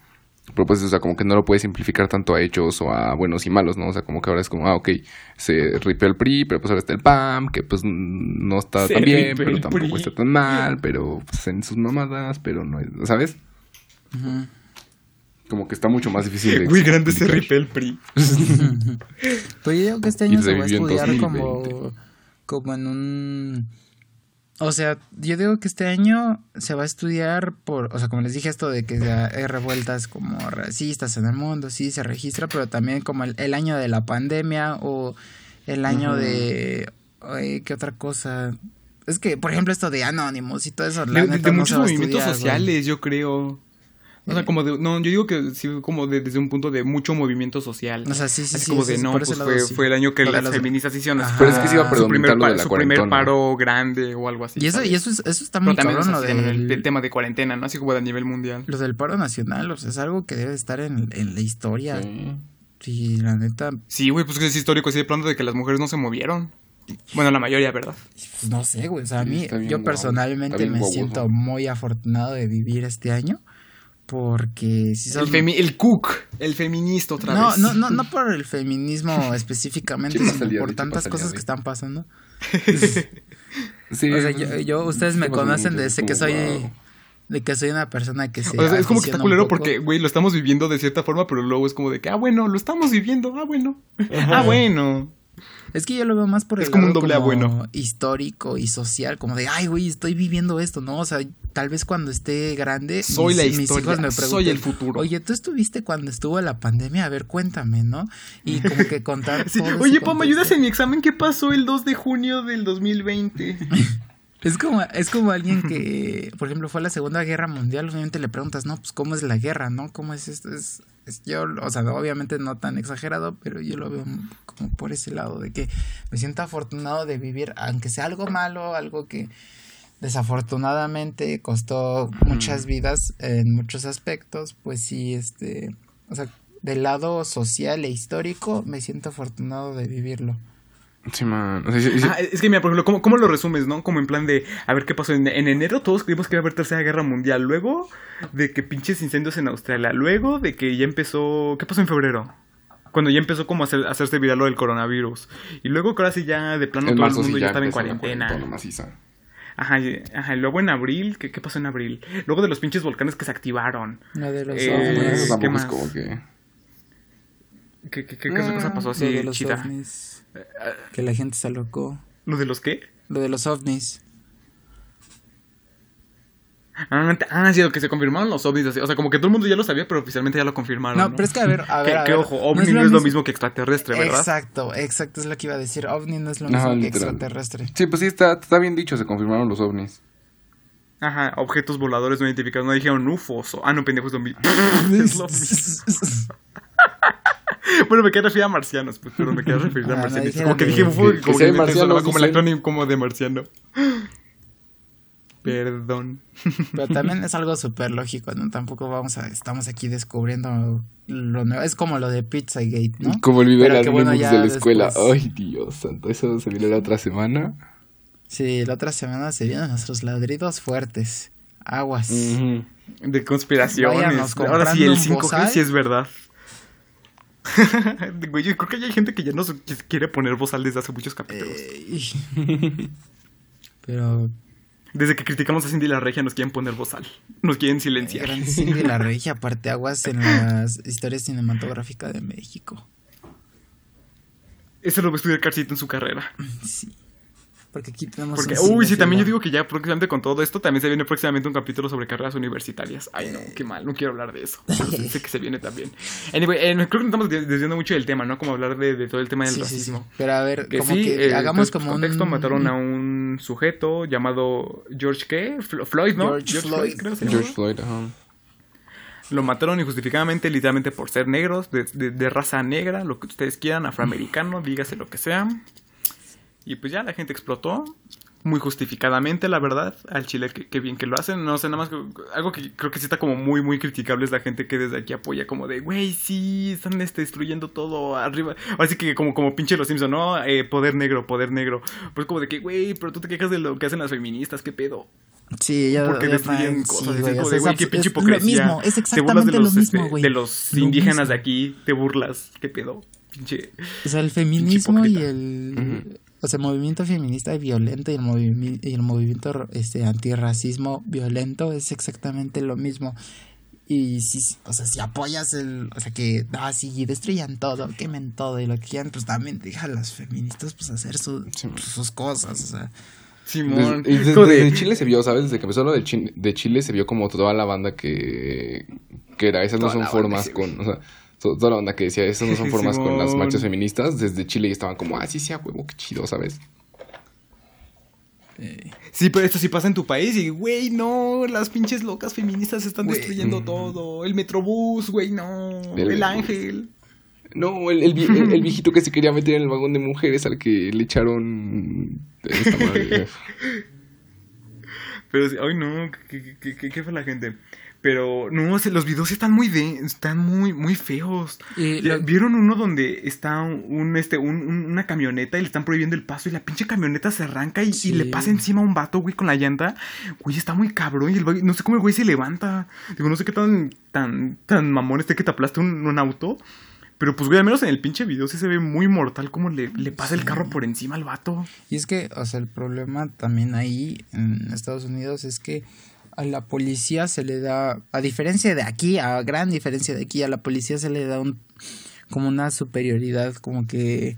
Pero pues, o sea, como que no lo puedes simplificar tanto a hechos o a buenos y malos, ¿no? O sea, como que ahora es como, ah, ok, se ripeó el PRI, pero pues ahora está el PAM, que pues no está Se tan bien, pero tampoco PRI. está tan mal, pero pues en sus mamadas, pero no es, Como que está mucho más difícil de Muy grande ese explicar. ripe el PRI. Pues yo digo que este Y año se va a estudiar 2020. como, como en un... O sea, yo digo que este año se va a estudiar por, o sea, como les dije esto de que ya hay revueltas como racistas en el mundo, sí, se registra, pero también como el, el año de la pandemia o el año de... ay, ¿Qué otra cosa? Es que, por ejemplo, esto de Anonymous y todo eso, la De, neta de no se muchos a movimientos güey. sociales, yo creo. O sea, como de, no, yo digo que sí, como de- desde un punto de mucho movimiento social. O sea, sí, sí, Así sí. como sí, de, sí, no, pues fue, sí. fue el año que de las los- feministas hicieron Ajá. Pero es que sí iba a su primer, lo de pa- la su primer paro grande o algo así. Y eso, ¿sabes? y eso, es- eso está muy también cabrón, el, del- el tema de cuarentena, ¿no? Así como a nivel mundial. Lo del paro nacional, o sea, es algo que debe estar en, en la historia. Sí. Sí, la neta, Sí, güey, pues que es histórico, así de pronto de que las mujeres no se movieron. Bueno, la mayoría, ¿verdad? pues no sé, güey. O sea, a mí, yo guau, personalmente me siento muy afortunado de vivir este año. Porque si son... El, el cook, el feminista otra no, vez. no, no, no por el feminismo específicamente, ¿Quién pasa sino por tantas cosas que están pasando. Sí, O sea, pues, yo, yo- ustedes me conocen desde es que soy... wow. De que soy una persona que se... O sea, es como que está culero porque, güey, lo estamos viviendo de cierta forma, pero luego es como de que, ah, bueno, lo estamos viviendo, ah, bueno. Ah, bueno. Es que yo lo veo más por Es el como un doble a bueno. histórico y social, como de, ay, güey, estoy viviendo esto, ¿no? O sea, tal vez cuando esté grande, Soy mis, la mis historia, hijos me soy el futuro. Oye, ¿tú estuviste cuando estuvo la pandemia? A ver, cuéntame, ¿no? Y como que contar Sí, Oye, pa, ¿me ayudas en mi examen? ¿Qué pasó el 2 de junio del 2020? Es como, es como alguien que, por ejemplo, fue a la Segunda Guerra Mundial, obviamente le preguntas, no, pues, ¿cómo es la guerra, no? ¿Cómo es esto? Es, es yo, o sea, obviamente no tan exagerado, pero yo lo veo como por ese lado, de que me siento afortunado de vivir, aunque sea algo malo, algo que desafortunadamente costó muchas vidas en muchos aspectos, pues sí, este, o sea, del lado social e histórico, me siento afortunado de vivirlo. Sí, man. O sea, sí- sí- Ah, es que mira, por ejemplo, ¿cómo, cómo lo resumes, no? Como en plan de, a ver qué pasó. En, en enero todos creímos que iba a haber tercera guerra mundial. Luego de que pinches incendios en Australia. Luego de que ya empezó. ¿Qué pasó en febrero? Cuando ya empezó como a, hacer- a hacerse viral lo del coronavirus. Y luego que ahora sí ya de plano en todo el mundo ya, estaba en la cuarentena. Ajá, ajá, y luego en abril, ¿qué, qué pasó en abril? Luego de los pinches volcanes que se activaron. Lo de los Eh, ¿qué más? es como que... ¿Qué, qué, qué, qué cosa pasó de así, chida? ovnis. Que la gente se alocó. ¿Lo de los qué? Lo de los ovnis. Ah, ah, sí, lo que se confirmaron los ovnis. O sea, como que todo el mundo ya lo sabía, pero oficialmente ya lo confirmaron. No, No, pero es que a ver, a Que, ver. a que, ver, ojo, ovni es no es, lo mismo- mismo que extraterrestre, ¿verdad? Exacto, exacto, es lo que iba a decir. OVNI no es lo mismo que extraterrestre. Sí, pues sí, está, está bien dicho, se confirmaron los ovnis. Ajá, objetos voladores no identificados. No dijeron UFOs. Ah, no, pendejo, es lo mismo. es lo mismo. bueno, me quedé referir a marcianos, pues, pero me quedé referir Ah, a no marcianos. como que dije UFO, que- que como que como el acrónimo como de marciano. Perdón. Pero también es algo súper lógico, ¿no? Tampoco vamos a, estamos aquí descubriendo lo nuevo. Es como lo de Pizzagate, ¿no? Como el video de Pero las que bueno, de la escuela. después- Ay, Dios santo, eso se vio la otra semana. Sí, la otra semana se vienen nuestros ladridos fuertes. Aguas. De conspiraciones. Ahora sí, el comprando un 5G bozal. sí es verdad. Güey, yo creo que ya hay gente que ya no quiere poner bozal desde hace muchos capítulos. Pero Desde que criticamos a Cindy la Regia nos quieren poner bozal. Nos quieren silenciar. gran Cindy la regia, aparte aguas en las historias cinematográficas de México. Eso lo va a estudiar Carcito en su carrera. Sí. Porque aquí tenemos. Porque, un uy, sí, también yo digo que ya próximamente con todo esto también se viene próximamente un capítulo sobre carreras universitarias. Ay, no, qué mal, no quiero hablar de eso. Pero sé que se viene también. Anyway, eh, creo que nos estamos des- desviando mucho del tema, ¿no? Como hablar de, de todo el tema del Sí, sí, sí. racismo. Pero a ver, Que como sí, que eh, hagamos como contexto, un. mataron a un sujeto llamado George ¿qué? Flo- Floyd, ¿no? George Floyd. creo que George. Floyd, ajá. Lo mataron injustificadamente, literalmente por ser negros, de, de- de raza negra, lo que ustedes quieran, afroamericano, dígase lo que sea. Y pues ya la gente explotó, muy justificadamente, la verdad, al Chile, que, que bien que lo hacen. No sé, nada más que- algo que creo que sí está como muy, muy criticable es la gente que desde aquí apoya, como de, güey, sí, están este, destruyendo todo arriba. Así que como, como pinche los Simpson, ¿no? Eh, poder negro, poder negro. Pues como de que, güey, pero tú te quejas de lo que hacen las feministas, ¿qué pedo? Sí, ya. Porque ya destruyen cosas. sí, es de, güey, qué pinche es lo hipocresía. mismo, es de exactamente los, lo mismo, este, güey. de los Lo indígenas mismo. de aquí, te burlas. ¿Qué pedo? Pinche. O sea, el feminismo y el. O sea, el movimiento feminista violento y el, movimi- y el movimiento este, antirracismo violento es exactamente lo mismo. Y si, o sea, si apoyas el. O sea, que. Ah, sí, destruyan todo, quemen todo y lo que quieran, pues también deja a las feministas pues hacer su- Sí. sus cosas. O sea, Simón. Desde, y desde- Chile se vio, ¿sabes? Desde que empezó lo de, Chi- de Chile se vio como toda la banda que, que era, esas no son formas con, o sea, toda la banda que decía, esas no son formas con las marchas feministas, desde Chile ya estaban como, ah, sí, sí, a huevo, qué chido, ¿sabes? eh, Sí, pero esto sí pasa en tu país y, güey, no, las pinches locas feministas están Güey. destruyendo todo. El metrobús, güey, no. El ángel. No, el, el, vie- el- el viejito que se quería meter en el vagón de mujeres al que le echaron esta madre. Pero, ay, no, ¿qué, qué, qué, qué fue la gente? Pero, no, los videos están muy de, están muy, muy feos. ¿Vieron uno donde está un, este, un- un- una camioneta y le están prohibiendo el paso y la pinche camioneta se arranca y, le pasa encima a un vato, güey, con la llanta? Güey, está muy cabrón y el no sé cómo el güey se levanta. Digo, no sé qué tan, tan, tan mamón este que te aplaste un, un auto. Pero pues, güey, al menos en el pinche video sí se ve muy mortal como le, le pasa el carro por encima al vato. Y es que, o sea, el problema también ahí en Estados Unidos es que a la policía se le da, a diferencia de aquí, a gran diferencia de aquí, a la policía se le da un, como una superioridad, como que,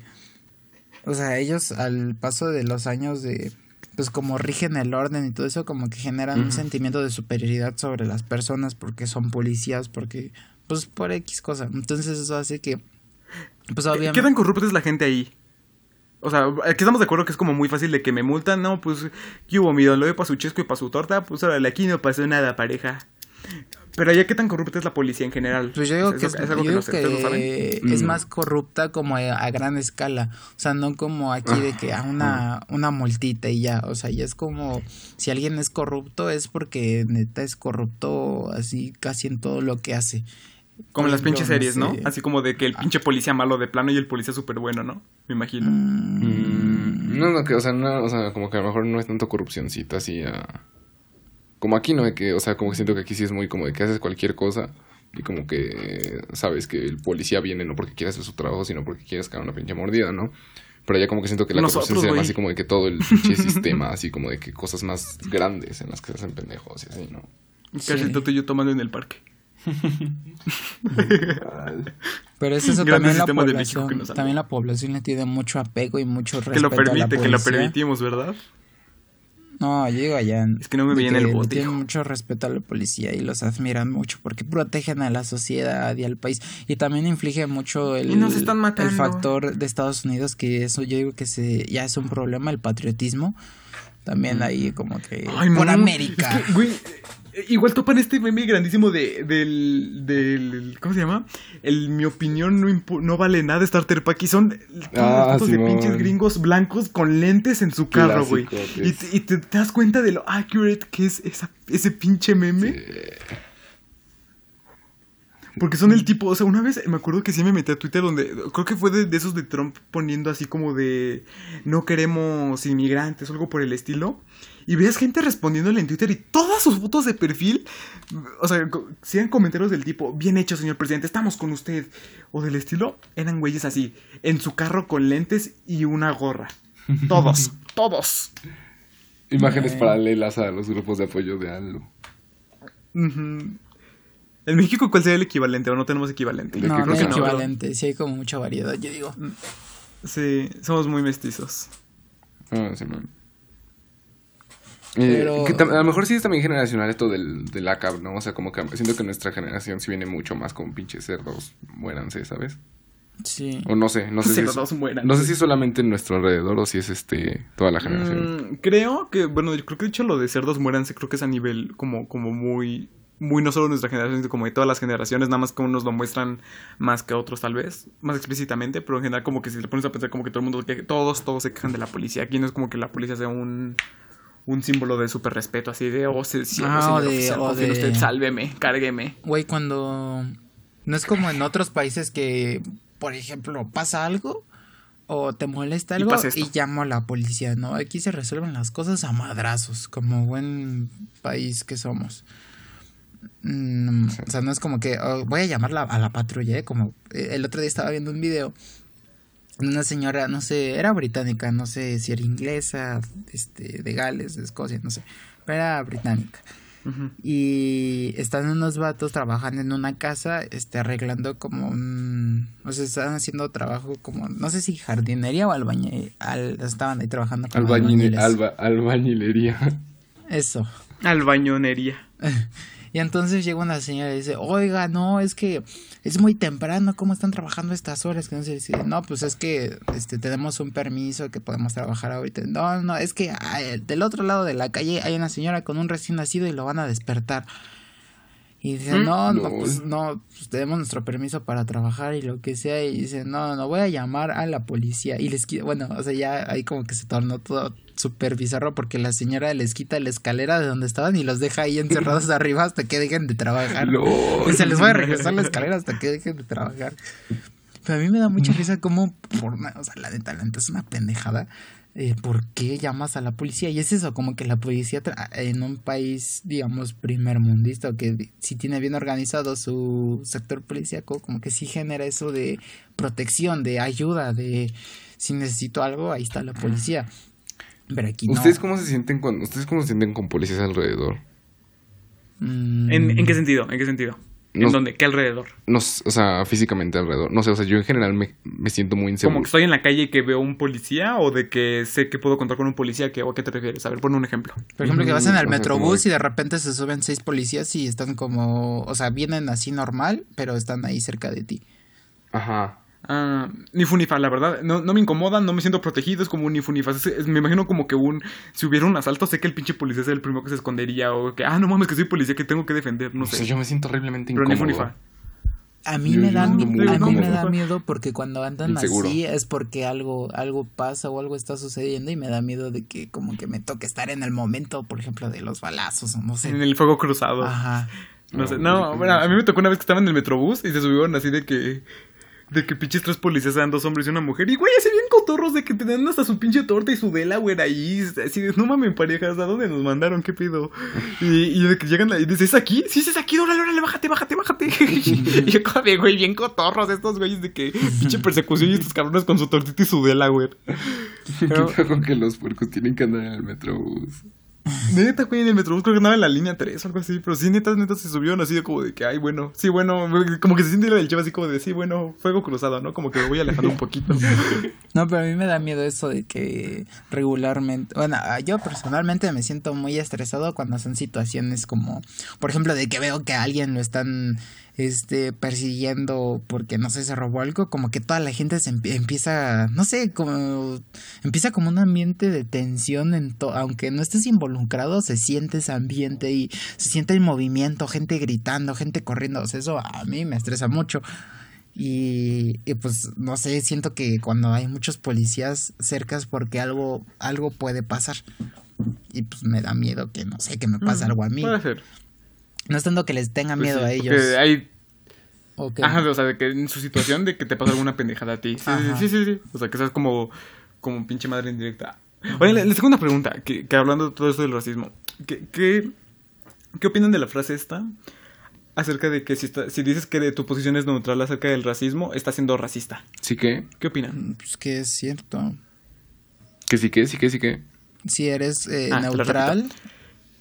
o sea, ellos al paso de los años de, pues como rigen el orden y todo eso, como que generan un sentimiento de superioridad sobre las personas porque son policías, porque, pues por X cosa. Entonces eso hace que, pues obviamente... ¿Qué tan corrupta es la gente ahí? O sea, aquí estamos de acuerdo que es como muy fácil de que me multan, ¿no? Pues, ¿qué hubo? Mi don lo doy para su chesco y para su torta, pues órale, aquí no pasó nada, pareja. Pero allá, ¿qué tan corrupta es la policía en general? Pues yo digo sea, que, es, es algo yo que no digo sé, ¿ustedes lo saben? que es Mm. más corrupta como a, a gran escala. O sea, no como aquí de que a una, una multita y ya. O sea, ya es como si alguien es corrupto es porque neta es corrupto así casi en todo lo que hace. Como en las pinches series, ¿no? Así como de que el pinche policía malo de plano y el policía súper bueno, ¿no? Me imagino. Mm, no, no, que, o sea, no, o sea, como que a lo mejor no es tanto corrupcióncita así a... Como aquí, ¿no? De que, o sea, como que siento que aquí sí es muy como de que haces cualquier cosa y como que sabes que el policía viene no porque quiere hacer su trabajo, sino porque quiere sacar una pinche mordida, ¿no? Pero ya como que siento que la Nosotros, corrupción se llama güey. así como de que todo el pinche sistema, así como de que cosas más grandes en las que se hacen pendejos y así, ¿no? Casi y yo tomando en el parque. Pero es eso Grande también la que población. También la población le tiene mucho apego y mucho Que respeto lo permite, a la que lo permitimos, ¿verdad? No, yo digo allá. Es que no me en el bote, Tienen hijo. mucho respeto a la policía y los admiran mucho porque protegen a la sociedad y al país. Y también inflige mucho el, Y nos están el factor de Estados Unidos, que eso yo digo que se, ya es un problema, el patriotismo. También ahí como que Ay, por no. América. Es que, güey, igual topan este meme grandísimo de, del, del, ¿cómo se llama? El, mi opinión no, impo- no vale nada Starter Pack y son Ah, fotos de pinches gringos blancos con lentes en su carro, güey. Y, te das cuenta de lo accurate que es esa, ese pinche meme. Porque son el tipo, o sea, una vez me acuerdo que sí me metí a Twitter donde, creo que fue de, de esos de Trump poniendo así como de, no queremos inmigrantes o algo por el estilo. Y veías gente respondiéndole en Twitter y todas sus fotos de perfil, o sea, eran comentarios del tipo, bien hecho señor presidente, estamos con usted. O del estilo, eran güeyes así, en su carro con lentes y una gorra. Todos, todos. Imágenes Eh. paralelas a los grupos de apoyo de ALO. Ujú. En México, ¿cuál sería el equivalente? ¿O no tenemos equivalente? ¿De No, hay equivalente, sí hay como mucha variedad, yo digo. Sí, somos muy mestizos. Ah, sí, man. Eh, Pero- que tam- a lo mejor sí es también generacional esto del, del ACAB, ¿no? O sea, como que siento que nuestra generación sí viene mucho más con pinches cerdos, muéranse, ¿sabes? Sí. O no sé, no sé, si Se es, mueran. no sé si es solamente en nuestro alrededor o si es este toda la generación. Mm, creo que, bueno, yo creo que de hecho lo de cerdos muéranse, creo que es a nivel como, como muy, muy no solo nuestra generación, sino como de todas las generaciones, nada más que unos lo muestran más que otros tal vez, más explícitamente, pero en general como que si le pones a pensar como que todo el mundo, que todos, todos se quejan de la policía, aquí no es como que la policía sea un, un símbolo de súper respeto, así de, oh, se, sí, Ah, o de- oficial, o confíe en de- usted, sálveme, cárgueme. Güey, cuando... No es como en otros países que, por ejemplo, pasa algo o te molesta Y algo y, esto. llamo a la policía, ¿no? Aquí se resuelven las cosas a madrazos, como buen país que somos. Mm, O sea, no es como que oh, voy a llamar la- a la patrulla, ¿eh? Como eh, el otro día estaba viendo un video de una señora, no sé, era británica, no sé si era inglesa, este, de Gales, de Escocia, no sé, pero era británica. Y están unos vatos trabajando en una casa, este, arreglando como un... O sea, están haciendo trabajo como, no sé si jardinería o albañil, al, estaban ahí trabajando Albañile- albañiles. alba- albañilería. Eso. Albañonería. Y entonces llega una señora y dice, oiga, no, es que es muy temprano, ¿cómo están trabajando estas horas? Que no dice, no, pues es que este, tenemos un permiso que podemos trabajar ahorita. No, no, es que ay, del otro lado de la calle hay una señora con un recién nacido y lo van a despertar. Y dice, ¿Mm? no, no, pues no, pues tenemos nuestro permiso para trabajar y lo que sea. Y dice, no, no, voy a llamar a la policía. Y les quita, bueno, o sea, ya ahí como que se tornó todo súper bizarro porque la señora les quita la escalera de donde estaban y los deja ahí encerrados arriba hasta que dejen de trabajar. Lol. Y se les va a regresar la escalera hasta que dejen de trabajar. Pero a mí me da mucha risa como, por una- o sea, la neta, la neta es una pendejada. Eh, ¿Por qué llamas a la policía? Y es eso, como que la policía tra- en un país, digamos, primer mundista, o que si tiene bien organizado su sector policíaco, como que sí genera eso de protección, de ayuda, de si necesito algo, ahí está la policía. Pero aquí no. ¿Ustedes cómo se sienten cuando ustedes cómo se sienten con policías alrededor? Mm, ¿En, en qué sentido? ¿En qué sentido? No- ¿En dónde? ¿Qué alrededor? No, o sea, físicamente alrededor. No sé, o sea, yo en general me, me siento muy inseguro. ¿Como que estoy en la calle y que veo un policía o de que sé que puedo contar con un policía? Que, ¿O a qué te refieres? A ver, pon un ejemplo. Por ejemplo, que vas en el o sea, metrobús y de repente se suben seis policías y están como, o sea, vienen así normal, pero están ahí cerca de ti. Ajá. Ah, ni funifa, la verdad. No, no me incomodan, no me siento protegido, es como un ni funifa. Es- es- me imagino como que un. Si hubiera un asalto, sé que el pinche policía es el primero que se escondería. O que, ah, no mames, que soy policía que tengo que defender. No O sea, sé. yo me siento horriblemente Pero ni incómodo. funifa. A mí Yo- me yo da, a mí me da miedo porque cuando andan Inseguro. así es porque algo, algo pasa o algo está sucediendo y me da miedo de que como que me toque estar en el momento, por ejemplo, de los balazos o no sé. En el fuego cruzado. Ajá. No sé. No, bueno, a mí me tocó una vez que estaba en el metrobús y se subieron así de que. De que pinches tres policías eran dos hombres y una mujer. Y güey, así bien cotorros de que tenían hasta su pinche torta y su güey, ahí. Así de, no mames, parejas, ¿a dónde nos mandaron? ¿Qué pido? Y, y de que llegan y dices, ¿es aquí? Sí, es aquí, órale, órale, bájate, bájate, bájate. y yo como de, güey, bien cotorros estos güeyes de que pinche persecución y estos cabrones con su tortita y su vela, güey. ¿Qué pedo con que los puercos tienen que andar en el metrobús? Neta, güey, en el metrobús creo que andaba en la línea 3 o algo así. Pero sí, neta, neta, se subieron así de como de que, ay, bueno, sí, bueno, como que se siente el chavo así como de, sí, bueno, fuego cruzado, ¿no? Como que me voy alejando un poquito. No, pero a mí me da miedo eso de que regularmente, bueno, ah, yo personalmente me siento muy estresado cuando son situaciones como, por ejemplo, de que veo que a alguien lo están este persiguiendo porque no sé, se robó algo, como que toda la gente se empie- empieza, no sé, como empieza como un ambiente de tensión en to- aunque no estés involucrado, se siente ese ambiente y se siente el movimiento, gente gritando, gente corriendo, o sea, eso a mí me estresa mucho. Y, y pues no sé, siento que cuando hay muchos policías cerca es porque algo, algo puede pasar. Y pues me da miedo que no sé, que me pase algo a mí. Puede ser. No es tanto que les tenga Pues miedo sí, a ellos. hay, ¿O qué? Ajá, o sea, de que en su situación de que te pasa alguna pendejada a ti. Sí, sí, sí, sí. O sea, que seas como, como pinche madre indirecta. Oye, les les tengo una pregunta, que, que hablando de todo esto del racismo. ¿Qué, qué, qué opinan de la frase esta? Acerca de que si, está- si dices que de tu posición es neutral acerca del racismo, estás siendo racista. Sí que, ¿Qué opinan? Pues que es cierto. que sí que, sí que, sí que. Si eres eh, Ah, neutral,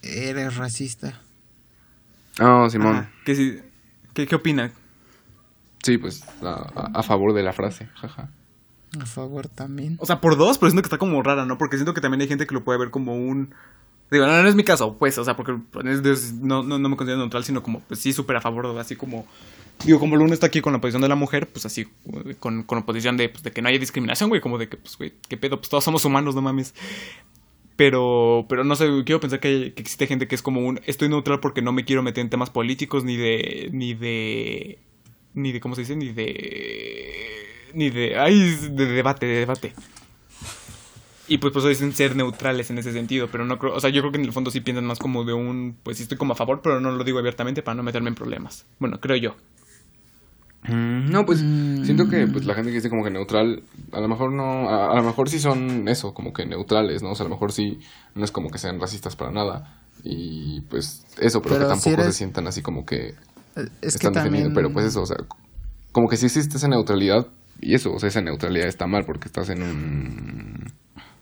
eres racista. Ah, Simón. Ajá, que si, ¿qué, ¿Qué opinan? Sí, pues a, favor de la frase, jaja. A favor también. O sea, por dos, pero siento que está como rara, ¿no? Porque siento que también hay gente que lo puede ver como un... Digo, no, no es mi caso, pues, o sea, porque es de- no, no, no me considero neutral, sino como, pues sí, súper a favor, así como... Digo, como el uno está aquí con la posición de la mujer, pues así, con, con la posición de, pues, de que no haya discriminación, güey, como de que, pues, güey, qué pedo, pues todos somos humanos, no mames. Pero, pero no sé, quiero pensar que, existe gente que es como un, estoy neutral porque no me quiero meter en temas políticos, ni de, ni de, ni de, ¿cómo se dice? Ni de, ni de, ay, de debate, de debate. Y pues pues dicen ser neutrales en ese sentido, pero no creo, o sea, yo creo que en el fondo sí piensan más como de un, pues sí estoy como a favor, pero no lo digo abiertamente para no meterme en problemas. Bueno, creo yo. Mm, No, pues Mm. siento que pues la gente que dice como que neutral, a lo mejor no, a, a lo mejor sí son eso, como que neutrales, ¿no? O sea, a lo mejor sí no es como que sean racistas para nada. Y pues eso, pero, Pero que si tampoco eres- se sientan así como que Eh, Es que están defendiendo. también... Pero pues eso, o sea, como que sí existe esa neutralidad y eso, o sea, esa neutralidad está mal porque estás en un...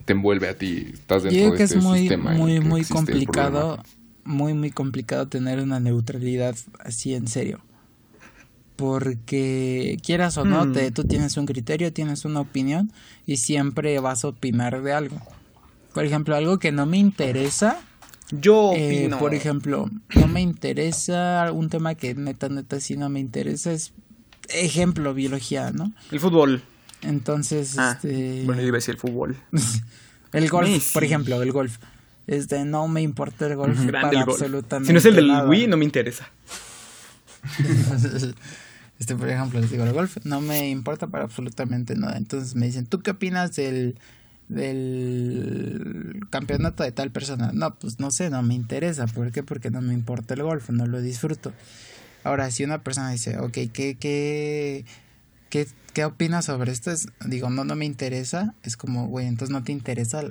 te envuelve a ti, estás Yo dentro digo de que este es muy, sistema. muy, que complicado, muy, muy complicado tener una neutralidad así en serio. Porque quieras o no, Hmm. te, tú tienes un criterio, tienes una opinión y siempre vas a opinar de algo. Por ejemplo, algo que no me interesa, Yo eh, por ejemplo, no me interesa un tema que neta, neta, sí no me interesa, es ejemplo, biología, ¿no? El fútbol. Entonces, Ah, este... bueno, yo iba a decir el fútbol. El golf, Messi. por ejemplo, el golf. Este, no me importa el golf Grande para el golf. absolutamente Si no es el del nada. Wii, no me interesa. este, por ejemplo, les digo, el golf no me importa para absolutamente nada. Entonces me dicen, ¿tú qué opinas del, del campeonato de tal persona? No, pues no sé, no me interesa. ¿Por qué? Porque no me importa el golf, no lo disfruto. Ahora, si una persona dice, ok, ¿qué, qué, qué, qué opinas sobre esto? Es, digo, no, no me interesa. Es como, güey, entonces no te interesa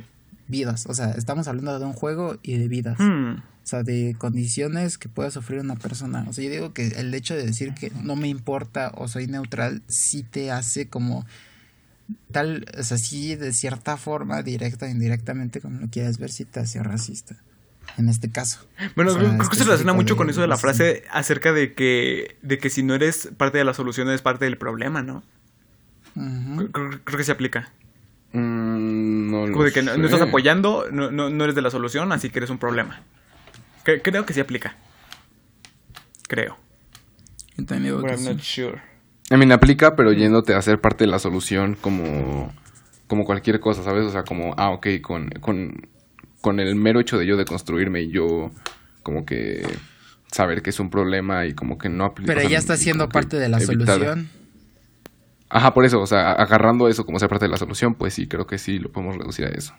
vidas. O sea, estamos hablando de un juego y de vidas. Hmm. O sea, de condiciones que pueda sufrir una persona. O sea, yo digo que el hecho de decir que no me importa o soy neutral sí te hace como tal, o sea, sí de cierta forma, directa o indirectamente, como lo quieras ver, sí te hace racista. En este caso. Bueno, O sea, creo, creo que se relaciona específico mucho con eso de la frase acerca de que, de que si no eres parte de la solución, eres parte del problema, ¿no? Creo que se aplica. Mm, no lo Como de que no, estás apoyando, no, no, no eres de la solución, así que eres un problema. Cre- creo que sí aplica. Creo. But que I'm sí. not sure. I mean, aplica, pero yéndote a ser parte de la solución como, como cualquier cosa, ¿sabes? O sea, como, ah, ok, con, con, con el mero hecho de yo de construirme y yo como que saber que es un problema y como que no aplica. Pero ya está siendo parte de la solución. Ajá, por eso, o sea, agarrando eso como ser parte de la solución, pues sí, creo que sí lo podemos reducir a eso.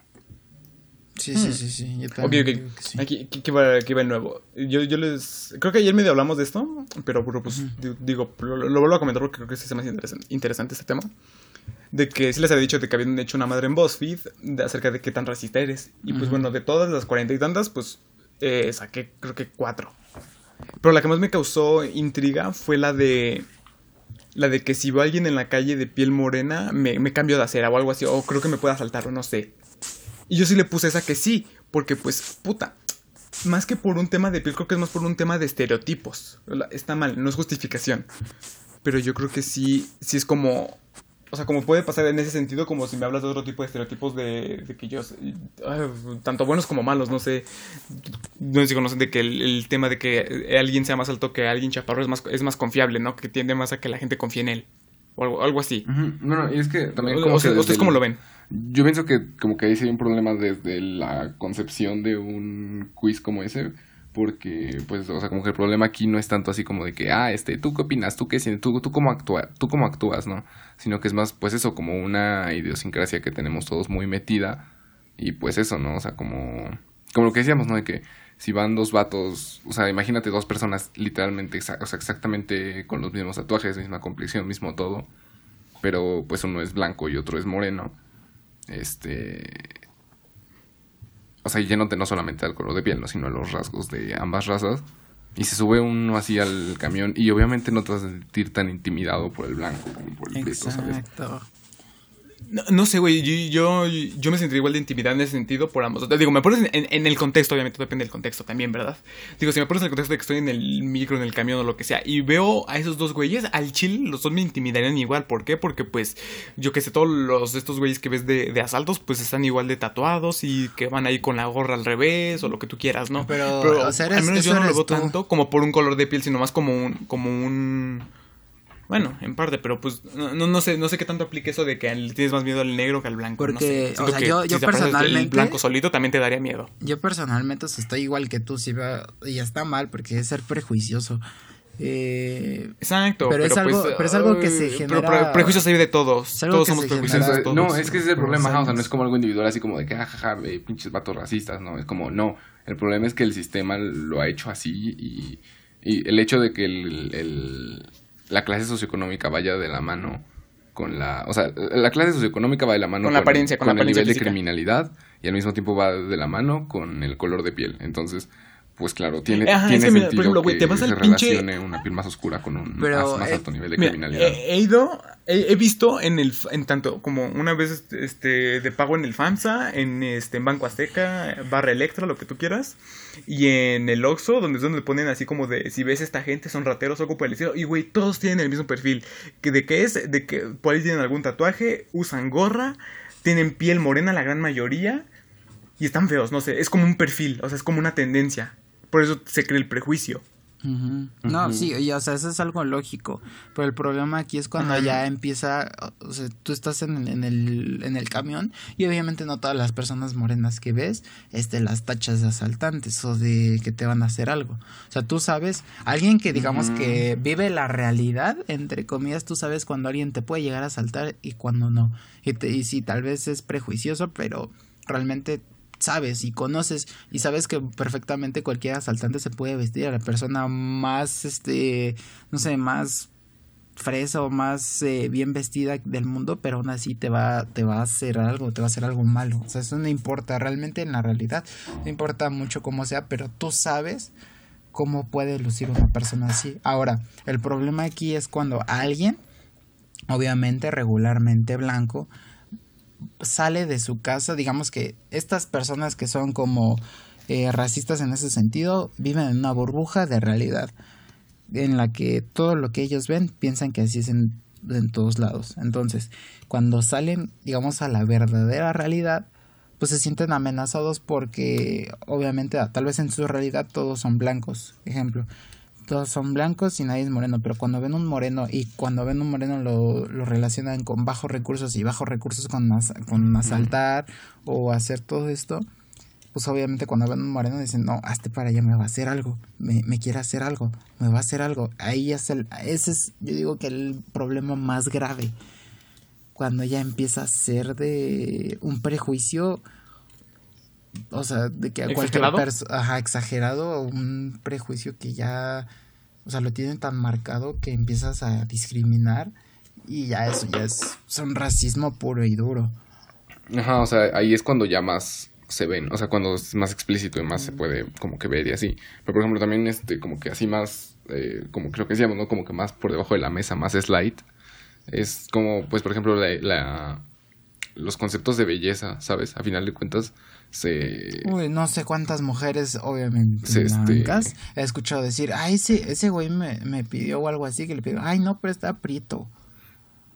Sí, sí, sí, sí. Yo Ok, también ok. digo que sí. Aquí, aquí, aquí va, aquí va el nuevo. Yo, yo les... Creo que ayer medio hablamos de esto, pero pues di- digo, lo, lo vuelvo a comentar porque creo que sí me hace interesante, interesante este tema. De que sí les había dicho de que habían hecho una madre en BuzzFeed de acerca de qué tan racista eres. Y pues bueno, de todas las cuarenta y tantas, pues eh, saqué creo que cuatro. Pero la que más me causó intriga fue la de... La de que si veo a alguien en la calle de piel morena, me, me cambio de acera o algo así. O creo que me puede asaltar o no sé. Y yo sí le puse esa que sí, porque pues, puta, más que por un tema de piel, creo que es más por un tema de estereotipos. Está mal, no es justificación. Pero yo creo que sí, sí es como... O sea, como puede pasar en ese sentido, como si me hablas de otro tipo de estereotipos de, de que yo... tanto buenos como malos, no sé. No sé si conocen de que el, el tema de que alguien sea más alto que alguien chaparro es más, es más confiable, ¿no? Que tiende más a que la gente confíe en él. O algo, algo así. No, no, y es que también como o que ¿Ustedes el- cómo lo ven? Yo pienso que como que ahí sí hay un problema desde la concepción de un quiz como ese, porque pues, o sea, como que el problema aquí no es tanto así como de que, ah, este, ¿tú qué opinas? ¿Tú qué sientes? ¿Tú, tú cómo actúas? ¿Tú cómo actúas? ¿No? Sino que es más, pues eso, como una idiosincrasia que tenemos todos muy metida y pues eso, ¿no? O sea, como, como lo que decíamos, ¿no? De que si van dos vatos, o sea, imagínate dos personas literalmente, exactamente con los mismos tatuajes, misma complexión, mismo todo, pero pues uno es blanco y otro es moreno, este... O sea, yéndote no solamente al color de piel, ¿no? sino a los rasgos de ambas razas. Y se sube uno así al camión y obviamente no te vas a sentir tan intimidado por el blanco como por el prieto, ¿sabes? No, no sé, güey. Yo, yo, yo me sentiría igual de intimidad en ese sentido por ambos. Digo, me pones en, en el contexto, obviamente, depende del contexto también, ¿verdad? Digo, si me pones en el contexto de que estoy en el micro, en el camión o lo que sea, y veo a esos dos güeyes, al chill los dos me intimidarían igual. ¿Por qué? Porque, pues, yo que sé, todos los estos güeyes que ves de, de asaltos, pues están igual de tatuados y que van ahí con la gorra al revés o lo que tú quieras, ¿no? Pero, o sea, al menos yo no lo veo tú. tanto como por un color de piel, sino más como un, como un bueno, en parte, pero pues no, no, sé, no sé qué tanto aplique eso de que le tienes más miedo al negro que al blanco. no Porque, sé. O sea, que yo- si yo te aparece el personalmente- blanco solito también te daría miedo. Yo personalmente o sea, estoy igual que tú, sí veo, y está mal porque es ser prejuicioso. Eh, Exacto, Pero pero, es algo- pues, pero es algo que se pero genera- pre- prejuicios hay de todos. Todos somos prejuiciosos. genera- todos. no, es que ese es el problema, ajá, o sea, no es como algo individual, así como de que, jajaja, ve, pinches vatos racistas, ¿no? Es como, no, el problema es que el sistema lo ha hecho así y, y el hecho de que el, el- la clase socioeconómica vaya de la mano con la, o sea, la clase socioeconómica va de la mano Con la apariencia, con la el apariencia nivel de criminalidad y al mismo tiempo va de la mano con el color de piel. Entonces, pues claro, tiene, Ajá, tiene es que mira, por sentido ejemplo, güey, que te vas se al pinche- relacione una piel más oscura con un Pero, más, más eh, alto nivel de Mira, criminalidad. he, he ido, he, he visto en el, en tanto como una vez este de pago en el FAMSA, en este en Banco Azteca, Barra Electra, lo que tú quieras, y en el Oxxo, donde es donde ponen así como de si ves esta gente son rateros o algo el y güey, todos tienen el mismo perfil, que de qué es, de que por ahí tienen algún tatuaje, usan gorra, tienen piel morena la gran mayoría y están feos, no sé, es como un perfil, o sea, es como una tendencia. Por eso se cree el prejuicio. No, sí, y, o sea, eso es algo lógico. Pero el problema aquí es cuando ya empieza, o sea, tú estás en, el- en el, en el camión y obviamente no todas las personas morenas que ves, este, las tachas de asaltantes o de que te van a hacer algo. O sea, tú sabes, alguien que digamos que vive la realidad, entre comillas, tú sabes cuando alguien te puede llegar a asaltar y cuando no. Y, te, y sí, tal vez es prejuicioso, pero realmente sabes y conoces y sabes que perfectamente cualquier asaltante se puede vestir a la persona más este no sé más fresa o más eh, bien vestida del mundo pero aún así te va te va a hacer algo te va a hacer algo malo. O sea eso no importa realmente en la realidad. No importa mucho cómo sea pero tú sabes cómo puede lucir una persona así. Ahora el problema aquí es cuando alguien obviamente regularmente blanco sale de su casa, digamos que estas personas que son como eh, racistas en ese sentido viven en una burbuja de realidad en la que todo lo que ellos ven piensan que así es en, en todos lados. Entonces, cuando salen, digamos, a la verdadera realidad, pues se sienten amenazados porque obviamente ah, tal vez en su realidad todos son blancos. Ejemplo, todos son blancos y nadie es moreno, pero cuando ven un moreno y cuando ven un moreno lo, lo relacionan con bajos recursos y bajos recursos con, as- con asaltar o hacer todo esto, pues obviamente cuando ven un moreno dicen, no, hazte para allá, me va a hacer algo, me, me quiere hacer algo, me va a hacer algo. Ahí es el, ese es, yo digo que el problema más grave, cuando ya empieza a ser de un prejuicio, o sea, de que a cualquier ¿Exagerado? persona, ajá, exagerado, un prejuicio que ya, o sea, lo tienen tan marcado que empiezas a discriminar y ya eso ya es, es un racismo puro y duro. Ajá, o sea, ahí es cuando ya más se ven, o sea, cuando es más explícito y más se puede como que ver y así. Pero por ejemplo, también este, como que así más, eh, como creo que decíamos, ¿no? Como que más por debajo de la mesa, más slide. Es como, pues, por ejemplo, la, la- los conceptos de belleza, ¿sabes? A final de cuentas, se... Uy, no sé cuántas mujeres, obviamente, Sí, este- he escuchado decir, ay, ese, ese güey me, me pidió o algo así, que le pidió, ay, no, pero está prieto.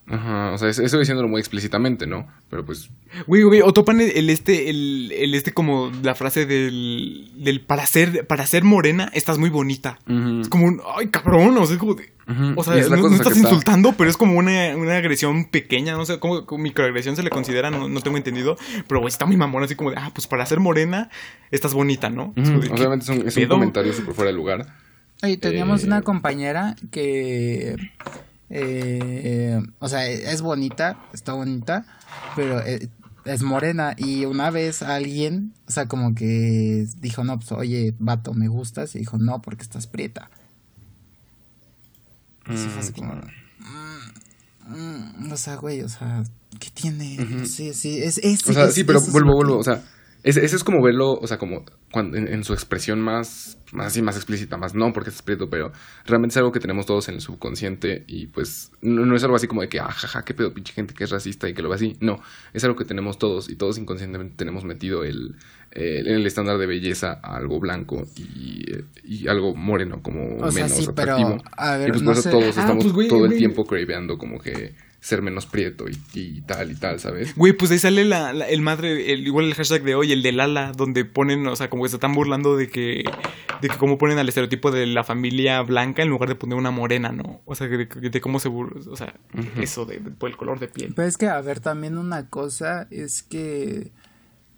Ajá, o sea, es- eso diciéndolo muy explícitamente, ¿no? Pero pues, Güey, güey, o topan el, el este, el, el este como la frase del, del para ser, para ser morena estás muy bonita. Es como un, ay cabrón, o sea, es como de- o sea, es no, estás está- insultando, pero es como una, una agresión pequeña, no sé cómo, microagresión se le considera, no, no tengo entendido, pero güey, está muy mamón, así como de, ah, pues para ser morena estás bonita, ¿no? Es Ujú, como de, ¿qué Obviamente es un, es un pedo? comentario súper fuera de lugar. Oye, teníamos Eh, una compañera que, eh, o sea, es bonita, está bonita, pero eh, es morena. Y una vez alguien, o sea, como que dijo, no, pues oye, vato, me gustas. Y dijo, no, porque estás prieta. Y sí fue así como, mm, mm, o sea, güey, o sea, ¿qué tiene? Ujú. Sí, sí, es, es, O sea, es- sí, pero es vuelvo, vuelvo. O sea, ese, ese es como verlo, o sea, como cuando, en, en su expresión más, más así, más explícita, más no porque es prieto, pero realmente es algo que tenemos todos en el subconsciente y pues no, no es algo así como de que, ah, jaja, qué pedo, pinche gente que es racista y que lo ve así. No, es algo que tenemos todos y todos inconscientemente tenemos metido el, el, el estándar de belleza a algo blanco y, y algo moreno como O sea, menos pero, atractivo. a ver, y pues no por eso sé. todos Ah, estamos pues, güey, todo el tiempo craveando como que ser menos prieto y, y tal y tal, ¿sabes? Güey, pues ahí sale la, la- el madre, el, igual el hashtag de hoy, el de Lala, donde ponen, o sea, como que se están burlando de que, de que cómo ponen al estereotipo de la familia blanca en lugar de poner una morena, ¿no? O sea, de, de cómo se burla, o sea, eso de, de- por el color de piel. Pero es que, a ver, también una cosa es que,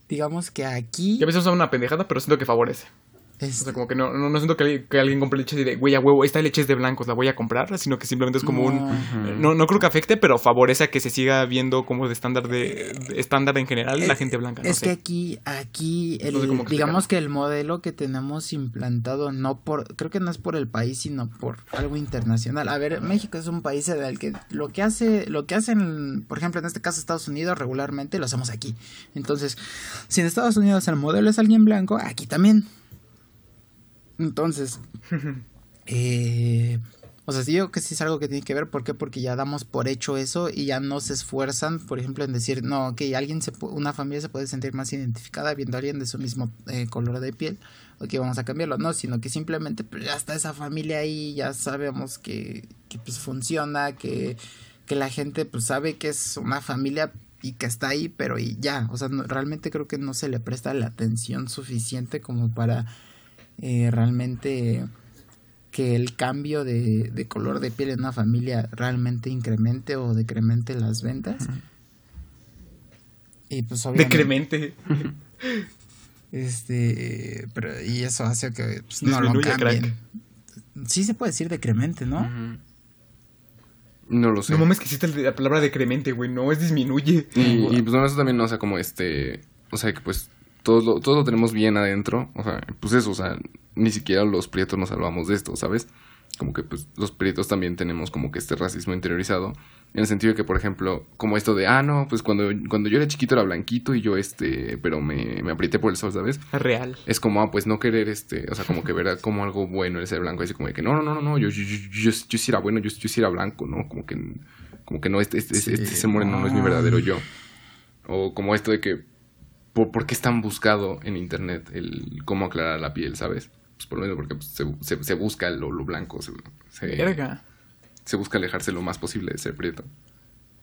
digamos que aquí... Y a veces usan una pendejada, pero siento que favorece. Es- O sea, como que no, no, no siento que, alguien- que alguien compre leche y de, güey, a huevo, esta leche es de blancos, la voy a comprar, sino que simplemente es como un... No. No, creo que afecte, pero favorece a que se siga viendo como de estándar de, de estándar en general la Es- gente blanca. no Es sé. que aquí, aquí, el- digamos que el modelo que tenemos implantado, no por, creo que no es por el país, sino por algo internacional. A ver, México es un país en el que lo que hace, lo que hacen, por ejemplo, en este caso Estados Unidos, regularmente lo hacemos aquí. Entonces, si en Estados Unidos el modelo es alguien blanco, aquí también. Entonces, eh, o sea, sí, yo creo que sí es algo que tiene que ver. ¿Por qué? Porque ya damos por hecho eso y ya no se esfuerzan, por ejemplo, en decir, no, ok, alguien se una familia se puede sentir más identificada viendo a alguien de su mismo eh, color de piel. Ok, vamos a cambiarlo. No, sino que simplemente pues, ya está esa familia ahí, ya sabemos que, que pues funciona, que, que la gente pues sabe que es una familia y que está ahí, pero y ya. O sea, no- realmente creo que no se le presta la atención suficiente como para eh, realmente que el cambio de, de color de piel en una familia realmente incremente o decremente las ventas. Y pues obviamente... Decremente. Este, pero y eso hace que pues, no lo cambien. Sí se puede decir decremente, ¿no? No lo sé. No mames que existe el- la palabra decremente, güey. No, es disminuye. Y, y, pues bueno, eso también, o sea, como este, o sea, que pues todos lo, todos lo tenemos bien adentro, o sea, pues eso, o sea, ni siquiera los prietos nos salvamos de esto, ¿sabes? Como que pues los prietos también tenemos como que este racismo interiorizado, en el sentido de que, por ejemplo, como esto de, ah, no, pues cuando, cuando yo era chiquito era blanquito y yo este, pero me, me aprieté por el sol, ¿sabes? Es real. Es como, ah, pues no querer, este, o sea, como que ver como algo bueno el ser blanco, así como de que, no, no, no, no, no, yo, yo, yo, yo, yo sí era bueno, yo, yo sí era blanco, ¿no? Como que, como que no, este, este, este, este ser moreno no es mi verdadero yo. O como esto de que, ¿por, por qué es tan buscado en internet el cómo aclarar la piel, ¿sabes? Pues por lo menos porque pues, se, se, se busca lo, lo blanco, se, se, Verga. se busca alejarse lo más posible de ser prieto.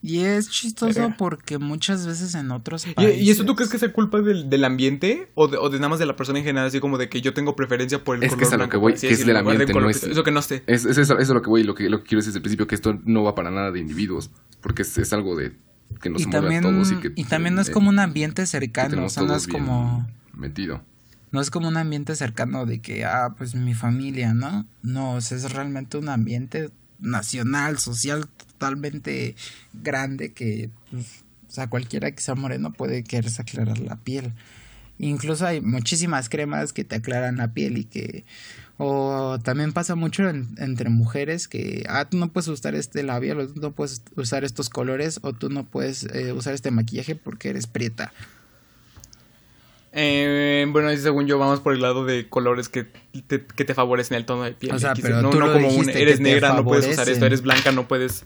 Y es chistoso Verga. porque muchas veces en otros ¿Y, países... y eso tú crees que sea culpa del, del ambiente o de, o de nada más de la persona en general? Así como de que yo tengo preferencia por el Es que es a lo que voy, que es del ambiente, color no que- es- Eso que no sé. Es, es eso, eso es lo que voy, lo que, lo que quiero decir desde el principio, que esto no va para nada de individuos, porque es, es algo de que nos y mueve también, a todos y que... y también no es como un ambiente cercano, o sea, no es como... Metido. No es como un ambiente cercano de que, ah, pues mi familia, ¿no? No, o sea, es realmente un ambiente nacional, social, totalmente grande que, pues, o sea, cualquiera que sea moreno puede quererse aclarar la piel. Incluso hay muchísimas cremas que te aclaran la piel y que... O también pasa mucho en- entre mujeres que, ah, tú no puedes usar este labial, o tú no puedes usar estos colores, o tú no puedes eh, usar este maquillaje porque eres prieta. Eh, bueno, según yo vamos por el lado de colores que te, que te favorecen el tono de piel. O sea, pero no, tú no lo como un eres negra, no puedes usar esto, eres blanca, no puedes.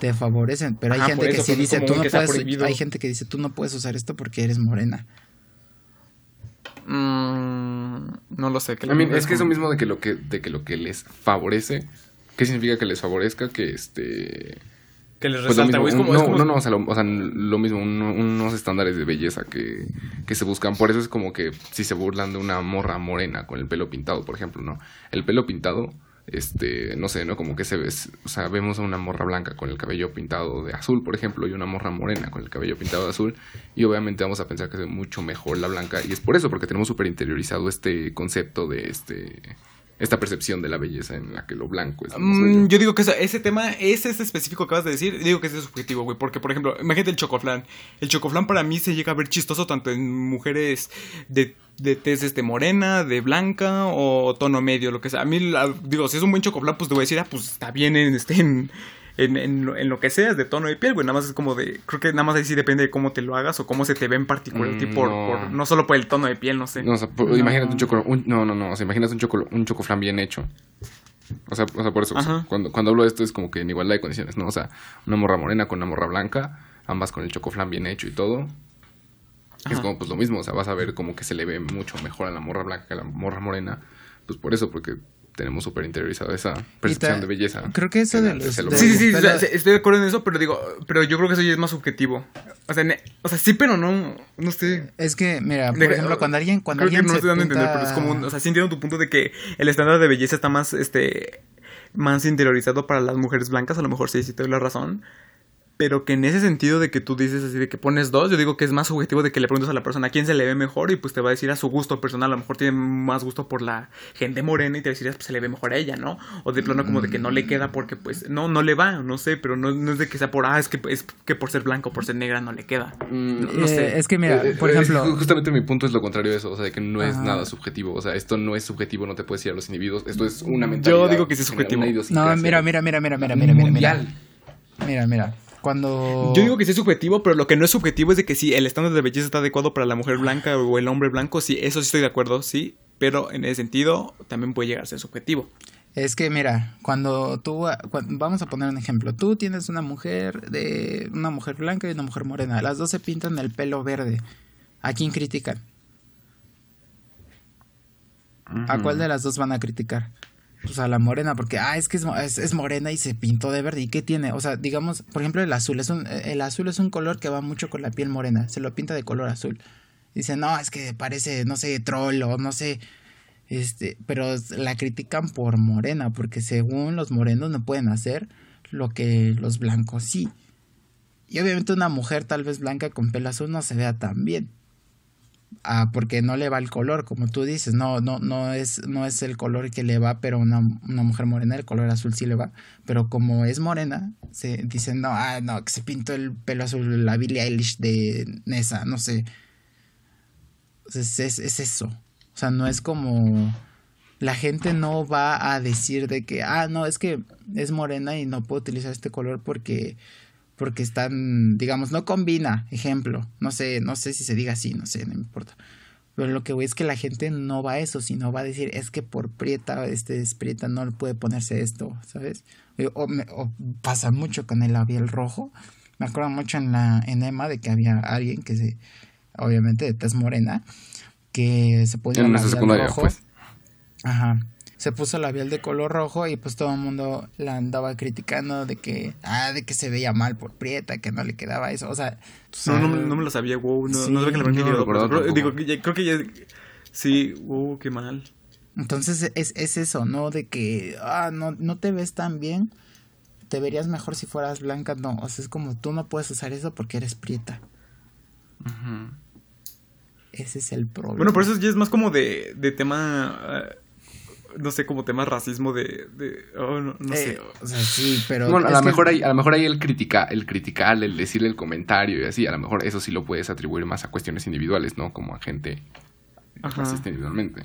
te favorecen, pero hay Ajá, gente que sí pues, es dice, tú no puedes, hay gente que dice, tú no puedes usar esto porque eres morena. Mm, no lo sé. la- es que eso mismo de que lo que, de que lo que les favorece, ¿qué significa que les favorezca? Que este... Que les Pues lo resalta, mismo, güey. Es un- como, no, es como- no, no, o sea, lo, o sea, lo mismo, un- unos estándares de belleza que, que se buscan. Por eso es como que si se burlan de una morra morena con el pelo pintado, por ejemplo, ¿no? El pelo pintado, este, no sé, ¿no? Como que se ve, o sea, vemos a una morra blanca con el cabello pintado de azul, por ejemplo, y una morra morena con el cabello pintado de azul, y obviamente vamos a pensar que es mucho mejor la blanca, y es por eso, porque tenemos súper interiorizado este concepto de este esta percepción de la belleza en la que lo blanco es Mm, yo digo que ese, ese tema, ese, ese específico que acabas de decir, digo que ese es subjetivo, güey. Porque, por ejemplo, imagínate el chocoflan. El chocoflan para mí se llega a ver chistoso tanto en mujeres de, de tez este, morena, de blanca o tono medio, lo que sea. A mí, la- digo, si es un buen chocoflan, pues te voy a decir, ah, pues está bien en, este, en, en, en lo, en lo que seas de tono de piel, güey. Nada más es como de, creo que nada más ahí sí depende de cómo te lo hagas o cómo se te ve en particular, Mm, tipo, por, no. por- no solo por el tono de piel, no sé. No, o sea, por- No. imagínate un chocolate. no, no, no. O sea, imagínate un, chocolate, un chocoflan bien hecho. O sea, o sea por eso. o sea, Ajá. cuando, cuando hablo de esto es como que en igualdad de condiciones, ¿no? O sea, una morra morena con una morra blanca, ambas con el chocoflan bien hecho y todo. Es como pues lo mismo. O sea, vas a ver como que se le ve mucho mejor a la morra blanca que a la morra morena. Pues por eso, porque tenemos súper interiorizada esa percepción ta- de belleza. creo que eso en de que los- de-. Sí, sí, sí, Pero- o sea, estoy de acuerdo en eso, pero digo, pero yo creo que eso ya es más subjetivo. O sea, ne- o sea sí, pero no, no sé. Es que, mira, por Deja- ejemplo, cuando alguien, cuando creo que alguien no se estoy dando a entender, pero es como, un- o sea, sí entiendo tu punto de que el estándar de belleza está más, este, más interiorizado para las mujeres blancas, a lo mejor sí, sí te doy la razón. Pero que en ese sentido de que tú dices así de que pones dos, yo digo que es más subjetivo de que le preguntas a la persona a quién se le ve mejor y pues te va a decir a su gusto personal. A lo mejor tiene más gusto por la gente morena y te va a decir pues se le ve mejor a ella, ¿no? O de plano como de que no le queda porque pues no, no le va, no sé, pero no, no es de que sea por, ah, es que, es que por ser blanco, por ser negra no le queda. Mm, No, no Eh, sé. Es que, mira, Eh, por eh, ejemplo, ju- Justamente mi punto es lo contrario de eso, o sea, de que no es Ajá. nada subjetivo, o sea, esto no es subjetivo, no te puedes ir a los individuos, esto es una mentalidad. digo que sí es subjetivo. no, mira, mira, mira, mira, mira, mira, mira, mira, mira, mira, cuando Yo digo que sí es subjetivo, pero lo que no es subjetivo es de que sí, el estándar de belleza está adecuado para la mujer blanca o el hombre blanco, sí, eso sí estoy de acuerdo, sí, pero en ese sentido también puede llegar a ser subjetivo. Es que mira, cuando tú vamos a poner un ejemplo, tú tienes una mujer de una mujer blanca y una mujer morena, las dos se pintan el pelo verde. ¿A quién critican? ¿A cuál de las dos van a criticar? Pues a la morena, porque ah, es que es, es, es morena y se pintó de verde. ¿Y qué tiene? O sea, digamos, por ejemplo, el azul es un el azul es un color que va mucho con la piel morena, se lo pinta de color azul. Dice, "No, es que parece, no sé, troll o no sé, este, pero la critican por morena, porque según los morenos no pueden hacer lo que los blancos sí. Y obviamente una mujer tal vez blanca con pelo azul no se vea tan bien. Ah, porque no le va el color, como tú dices, no, no, no es, no es el color que le va, pero una, una mujer morena, el color azul sí le va. Pero como es morena, se dicen, no, ah, no, que se pintó el pelo azul la Billie Eilish de Nessa, no sé. Es, es, es eso. O sea, no es como la gente no va a decir de que, ah, no, es que es morena y no puedo utilizar este color porque porque están, digamos, no combina, ejemplo, no sé, no sé si se diga así, no sé, no me importa. Pero lo que voy es que la gente no va a eso, sino va a decir, es que por prieta, este es prieta, no puede ponerse esto, ¿sabes? O, me- o pasa mucho con el labial rojo. Me acuerdo mucho en la en Emma de que había alguien que se, obviamente de tez morena, que se ponía En labial rojo. pues. Ajá. Se puso labial de color rojo y pues todo el mundo la andaba criticando de que, ah, de que se veía mal por prieta, que no le quedaba eso. O sea, tú No, no, me- no me lo sabía, wow, no, Sí, no sabía que la blanca no pero- tampoco. digo, que ya- creo que ya, sí, wow, qué mal. Entonces es, es eso, ¿no? De que, ah, no, no te ves tan bien, te verías mejor si fueras blanca. No, o sea, es como tú no puedes usar eso porque eres prieta. Ese es el problema. Bueno, por eso ya es más como de, de tema, eh, no sé, como tema racismo de, de oh, no, no sé. Eh, o sea, sí, pero. Bueno, a lo que- mejor hay, a lo mejor hay el critica, el criticar, el decirle el comentario y así, a lo mejor eso sí lo puedes atribuir más a cuestiones individuales, ¿no? Como a gente Ajá. racista individualmente.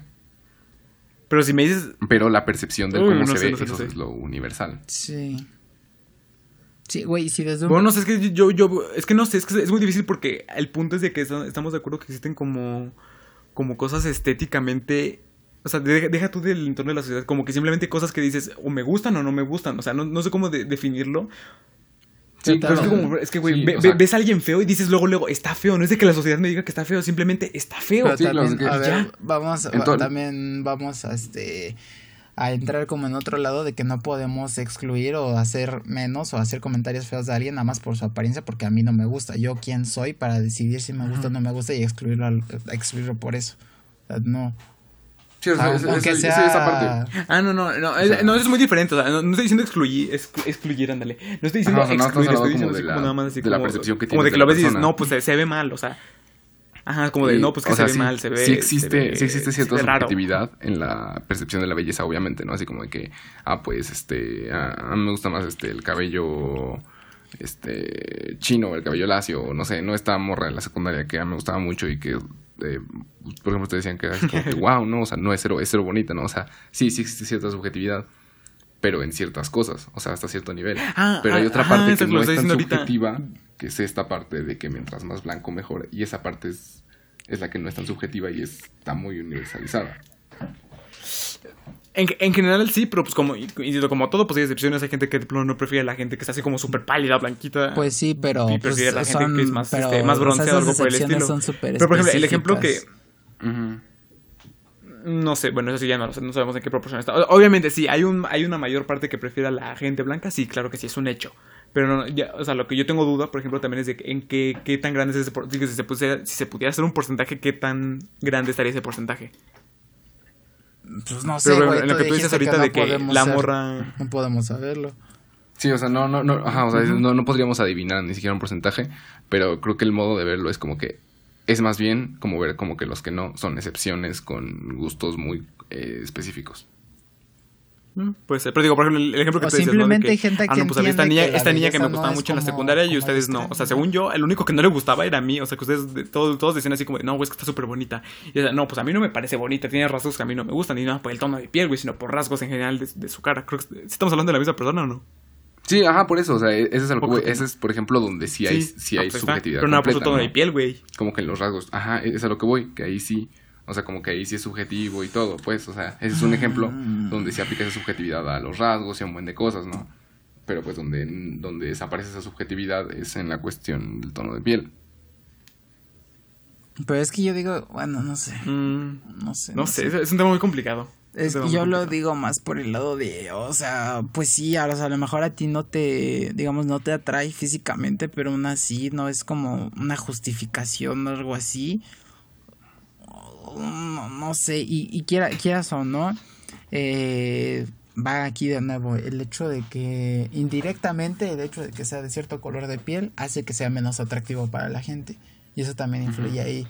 Pero si me dices, Pero la percepción de Uy, cómo no se sé, ve, no sé, no eso sé. es lo universal. Sí. Sí, güey, si desde un. bueno, no sé, es que yo, yo, es que no sé, es que es muy difícil porque el punto es de que estamos de acuerdo que existen como, como cosas estéticamente, o sea, deja, deja tú del entorno de la sociedad, como que simplemente cosas que dices o me gustan o no me gustan, o sea, no, no sé cómo de- definirlo, Sí, Pero Pero es que, como, es que, güey, Sí, ve- o sea- ve- ves a alguien feo y dices luego, luego, está feo. No es de que la sociedad me diga que está feo, simplemente está feo. Pero sí, también, que- a ver, ya. vamos, también vamos a este a entrar como en otro lado de que no podemos excluir o hacer menos o hacer comentarios feos de alguien nada más por su apariencia porque a mí no me gusta. Yo quién soy para decidir si me gusta o no me gusta y excluirlo excluirlo por eso. O sea, no. Sí, o sea, Ah, es- aunque es- sea esa parte. Ah, no, no, no, es, sea- no, eso es muy diferente. O sea, no, no estoy diciendo excluir, exclu- excluir, ándale. No estoy diciendo Ajá, o sea, no estamos excluir, estoy diciendo como así de como la- nada más así de la como, percepción que como tienes de que la lo ves y dices, no, pues se, se ve mal, o sea. Ajá, como de, Y, no, pues que o se sea, ve sí- mal, se ve. Sí existe, se ve- sí existe cierta subjetividad en la percepción de la belleza, obviamente, ¿no? Así como de que, ah, pues, este, ah, a mí me gusta más este el cabello, este, chino, el cabello lacio, no sé, no esta morra en la secundaria que a mí me gustaba mucho y que, eh, por ejemplo, ustedes decían que así como que, wow, no, o sea, no es cero, es cero bonita, ¿no? O sea, sí, sí existe cierta subjetividad. Pero en ciertas cosas, o sea, hasta cierto nivel. Ah, pero hay ah, otra ajá, parte que no es tan ahorita. subjetiva, que es esta parte de que mientras más blanco mejor. Y esa parte es, es la que no es tan subjetiva y está muy universalizada. En, en general sí, pero pues como, como todo, pues hay excepciones. Hay gente que de plano no prefiere a la gente que está así como súper pálida, blanquita. Pues sí, pero Y pues, prefiere a la gente son, que es más, pero, este, más o bronceada, algo por el estilo. son Pero por ejemplo, el ejemplo que... No sé, bueno, eso sí ya no no sabemos en qué proporción está. Obviamente sí, hay un hay una mayor parte que prefiere a la gente blanca, sí, claro que sí, es un hecho. Pero no, ya, o sea, lo que yo tengo duda, por ejemplo, también es de en qué, qué tan grande es ese porcentaje. Si se, si se pudiera hacer un porcentaje, qué tan grande estaría ese porcentaje. Pues no sé, Pero güey, en lo que tú dices ahorita no de que podemos la ser- morra... No podemos saberlo. Sí, o sea, no, no, no, ajá, o sea, no, no podríamos adivinar ni siquiera un porcentaje, pero creo que el modo de verlo es como que es más bien como ver como que los que no son excepciones con gustos muy eh, específicos. Puede ser, pero digo, por ejemplo, el ejemplo que O tú dices, ¿no? De simplemente que, hay gente ah, que no, pues había esta niña, que esta niña que me no gustaba mucho en la secundaria y ustedes no. O sea, según yo, el único que no le gustaba era a mí. O sea, que ustedes de- todos, todos decían así como, de, no, güey, es que está súper bonita. Y o sea, no, pues a mí no me parece bonita, tiene rasgos que a mí no me gustan, y no por el tono de piel, güey, sino por rasgos en general de, de su cara. Creo que ¿sí estamos hablando de la misma persona o no. Sí, ajá, por eso, o sea, e- ese es, algo, Poco- ese es por ejemplo, donde sí hay, sí, ah, hay pues está. subjetividad Pero nada por su completa, tono ¿no? de piel, güey. Como que en los rasgos, ajá, es a lo que voy, que ahí sí, o sea, como que ahí sí es subjetivo y todo, pues, o sea, ese es un ejemplo donde se aplica esa subjetividad a los rasgos y a un buen de cosas, ¿no? Pero pues donde, donde desaparece esa subjetividad es en la cuestión del tono de piel. Pero es que yo digo, bueno, no sé. Mm, No sé. no sé, es, es un tema muy complicado. Es que yo lo digo más por el lado de, o sea, pues sí, a, o sea, a lo mejor a ti no te, digamos, no te atrae físicamente, pero aún así no es como una justificación o algo así. No, no sé, y, y quiera, quieras o no, eh, va aquí de nuevo el hecho de que indirectamente el hecho de que sea de cierto color de piel hace que sea menos atractivo para la gente. Y eso también influye ahí.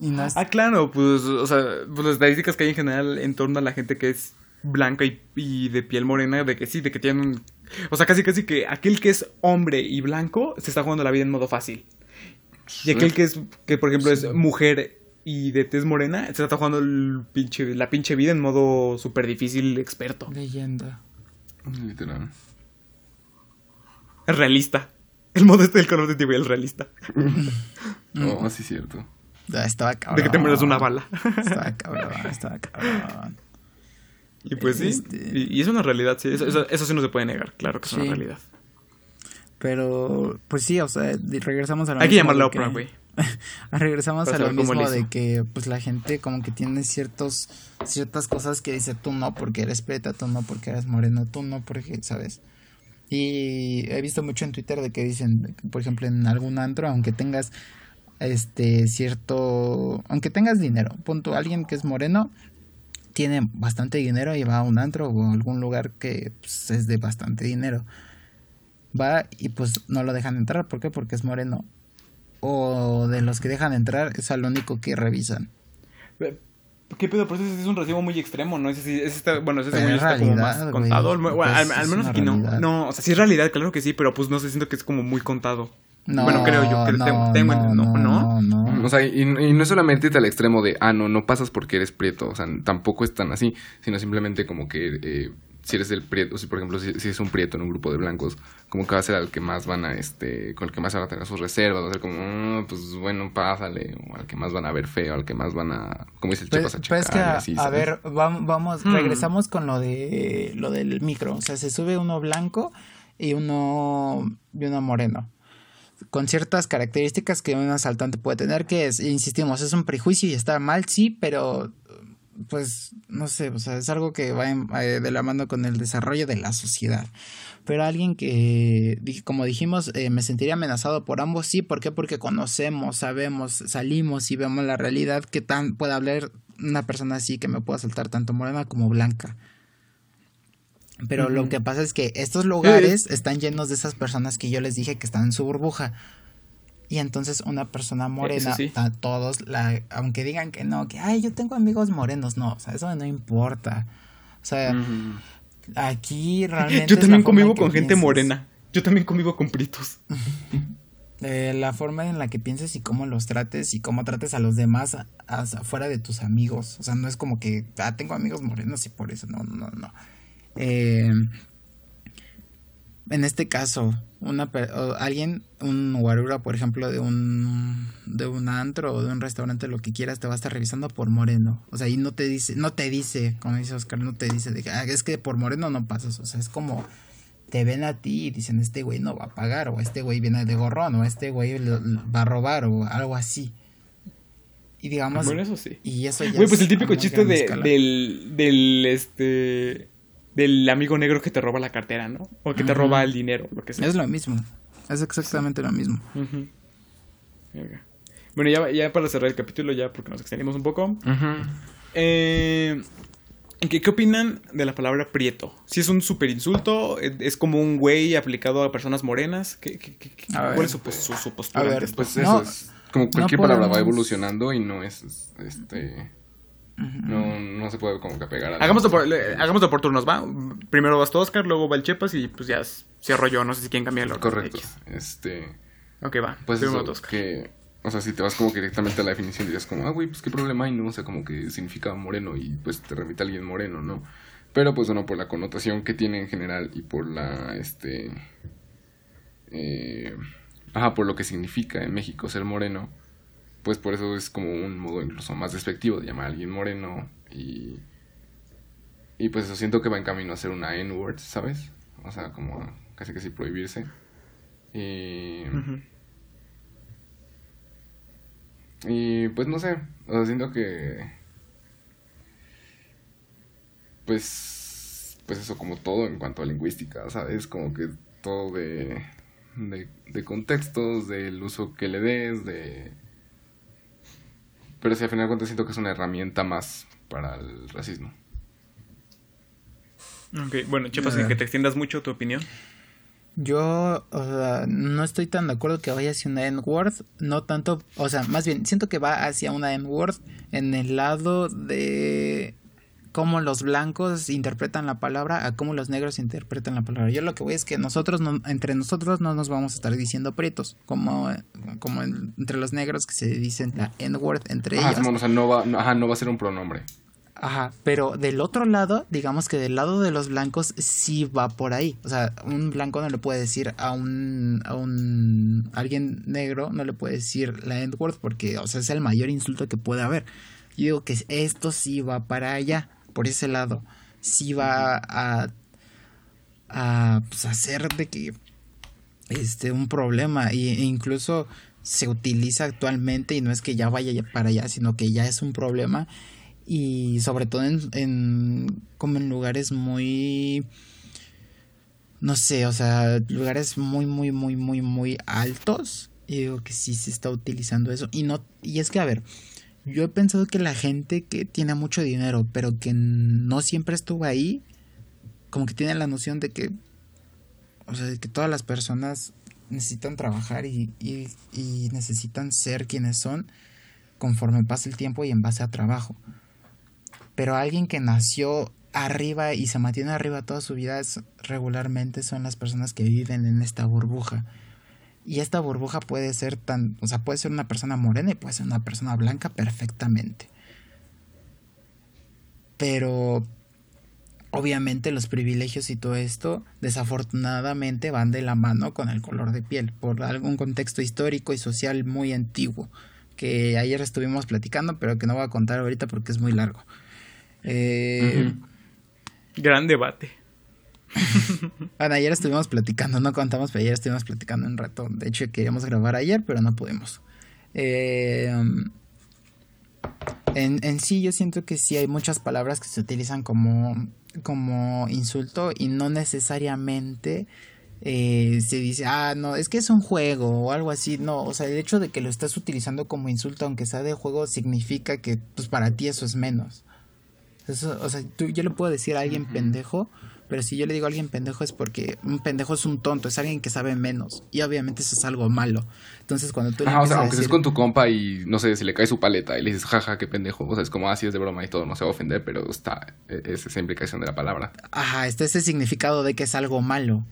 Y no es, Ah, claro, pues, o sea, pues las estadísticas que hay en general en torno a la gente que es blanca y, y de piel morena, de que sí, de que tienen... O sea, casi casi que aquel que es hombre y blanco se está jugando la vida en modo fácil. Y aquel que es, que por ejemplo es mujer y de tez morena, se está jugando el pinche, la pinche vida en modo súper difícil experto. leyenda. Literal. Es realista. El modo este del color de TV es realista. Oh, sí, cierto. Ah, Estaba cabrón. De que te mueras una bala. Estaba cabrón, estaba cabrón. Y pues sí, Este- y, y es una realidad, sí, eso, eso, eso sí no se puede negar, claro que es una realidad. Pero, pues sí, o sea, regresamos a lo Hay que llamarla Oprah, güey. regresamos Para a lo mismo de que, pues la gente como que tiene ciertos, ciertas cosas que dice tú no porque eres preta, tú no porque eres moreno, tú no porque, ¿sabes? Y he visto mucho en Twitter de que dicen, por ejemplo, en algún antro, aunque tengas este cierto, aunque tengas dinero, punto, alguien que es moreno tiene bastante dinero y va a un antro o a algún lugar que pues, es de bastante dinero. Va y pues no lo dejan entrar, ¿por qué? Porque es moreno. O de los que dejan entrar es al único que revisan. ¿Qué pedo? Pero ese es un recibo muy extremo, ¿no? Ese, sí- ese está, bueno, ese yo está como realidad, más güey. contado. Bueno, Pues, al, menos aquí no. realidad. No, o sea, sí es realidad, claro que sí, pero pues no sé, siento que es como muy contado. No, Bueno, creo yo que no, tengo- tengo- no, no, no, ¿no? no. O sea, y, y no es solamente irte al extremo de, ah, no, no pasas porque eres prieto. O sea, tampoco es tan así, sino simplemente como que eh, si eres el prieto, si por ejemplo, si, si es un prieto en un grupo de blancos, como que va a ser al que más van a, este, con el que más van a tener sus reservas, va a ser como, "Mm, pues bueno, pásale, o al que más van a ver feo, al que más van a, como dice el chico, a pero es que, checar y a, así, a ver, vam- vamos, Hmm. regresamos con lo de lo del micro. O sea, se sube uno blanco y uno, y uno moreno. Con ciertas características que un asaltante puede tener, que es, insistimos, es un prejuicio y está mal, sí, pero pues no sé, o sea, es algo que va en- eh, de la mano con el desarrollo de la sociedad. Pero alguien que, como dijimos, eh, me sentiría amenazado por ambos, sí, ¿por qué? Porque conocemos, sabemos, salimos y vemos la realidad que tan puede hablar una persona así que me pueda saltar tanto morena como blanca. Pero lo que pasa es que estos lugares están llenos de esas personas que yo les dije que están en su burbuja. Y entonces una persona morena, sí. a todos, la, aunque digan que no, que, ay, yo tengo amigos morenos, no, o sea, eso no importa. O sea, aquí realmente... Yo también convivo con gente morena. Yo también convivo con pritos. Eh, la forma en la que pienses y cómo los trates y cómo trates a los demás a- a- afuera de tus amigos. O sea, no es como que, ah, tengo amigos morenos y por eso, no, no, no. Eh, en este caso, una alguien, un guarura, por ejemplo, de un de un antro o de un restaurante, lo que quieras, te va a estar revisando por moreno. O sea, y no te dice, no te dice, como dice Oscar, no te dice de que, ah, es que por moreno no pasas. O sea, es como te ven a ti y dicen, este güey no va a pagar, o este güey viene de gorrón, o este güey va a robar, o algo así. Y digamos, Bueno, eso sí. y eso ya Güey, pues es el típico chiste de, del, del, este, del amigo negro que te roba la cartera, ¿no? O que te roba el dinero, lo que sea. Es lo mismo, es exactamente lo mismo. Bueno, ya, ya para cerrar el capítulo, ya porque nos extendimos un poco. Eh, ¿qué, ¿Qué opinan de la palabra prieto? Si es un super insulto, es como un güey aplicado a personas morenas. ¿Qué, qué- qué- qué- A ¿Cuál ver. es su, pos- su- su postura? A ver? Pues No, eso es. Como cualquier palabra va evolucionando y no es. Este. No, no se puede como que pegar a. Hagámoslo por, le- hagámoslo por turnos, ¿va? Primero vas tú, Oscar, luego va el Chepas y pues ya cierro yo. No sé si quieren cambiar el orden. Correcto. X. Este. Ok, va. Pues eso, tú, Oscar. que. O sea, si te vas como que directamente a la definición, dirías como, ah, güey, pues qué problema hay, ¿no? O sea, como que significa moreno y pues te remite a alguien moreno, ¿no? Pero pues bueno, por la connotación que tiene en general y por la, este... eh, ajá, por lo que significa en México ser moreno, pues por eso es como un modo incluso más despectivo de llamar a alguien moreno y... Y pues eso siento que va en camino a ser una N-word, ¿sabes? O sea, como casi casi prohibirse. Y... Y pues no sé, o sea, siento que pues pues eso como todo en cuanto a lingüística, ¿sabes? Como que todo de de, de contextos, del uso que le des, de pero si al final de cuentas siento que es una herramienta más para el racismo. Ok, bueno, Chepas, A sin que te extiendas mucho tu opinión. Yo, o sea, no estoy tan de acuerdo que vaya hacia una N-word, no tanto, o sea, más bien, siento que va hacia una N-word en el lado de cómo los blancos interpretan la palabra a cómo los negros interpretan la palabra. Yo lo que voy es que nosotros, no, entre nosotros no nos vamos a estar diciendo pretos, como, como en- entre los negros que se dicen la N-word entre Ajá, ellos. O sea, no va, no, ajá, no va a ser un pronombre. Ajá, pero del otro lado, digamos que del lado de los blancos sí va por ahí. O sea, un blanco no le puede decir a un a un alguien negro no le puede decir la N-word porque, o sea, es el mayor insulto que puede haber. Yo digo que esto sí va para allá, por ese lado. Sí va a a pues, hacer de que este un problema y- e incluso se utiliza actualmente y no es que ya vaya ya para allá, sino que ya es un problema y sobre todo en, en como en lugares muy no sé, o sea, lugares muy muy muy muy muy altos. Y digo que sí se está utilizando eso y no y es que a ver, yo he pensado que la gente que tiene mucho dinero, pero que no siempre estuvo ahí, como que tiene la noción de que o sea, de que todas las personas necesitan trabajar y, necesitan ser quienes son conforme pasa el tiempo y en base a trabajo. Pero alguien que nació arriba y se mantiene arriba toda su vida es- regularmente son las personas que viven en esta burbuja. Y esta burbuja puede ser tan, o sea, puede ser una persona morena y puede ser una persona blanca perfectamente. Pero obviamente los privilegios y todo esto desafortunadamente van de la mano con el color de piel por algún contexto histórico y social muy antiguo que ayer estuvimos platicando pero que no voy a contar ahorita porque es muy largo. Eh. Gran debate. Bueno, ayer estuvimos platicando, no contamos, pero ayer estuvimos platicando un rato. De hecho, queríamos grabar ayer, pero no pudimos. Eh, en, en sí, yo siento que sí hay muchas palabras que se utilizan como, como insulto y no necesariamente eh, se dice, ah, no, es que es un juego o algo así. No, o sea, el hecho de que lo estás utilizando como insulto, aunque sea de juego, significa que pues para ti eso es menos. Eso, o sea, tú- yo le puedo decir a alguien pendejo Pero si yo le digo a alguien pendejo es porque un pendejo es un tonto, es alguien que sabe menos. Y obviamente eso es algo malo. Entonces cuando tú le Ajá, o sea, aunque estés decir- con tu compa y, no sé, se le cae su paleta y le dices, jaja, qué pendejo. O sea, es como, así es de broma y todo, no se va a ofender, pero está, e, es esa implicación de la palabra. Ajá, está ese significado de que es algo malo.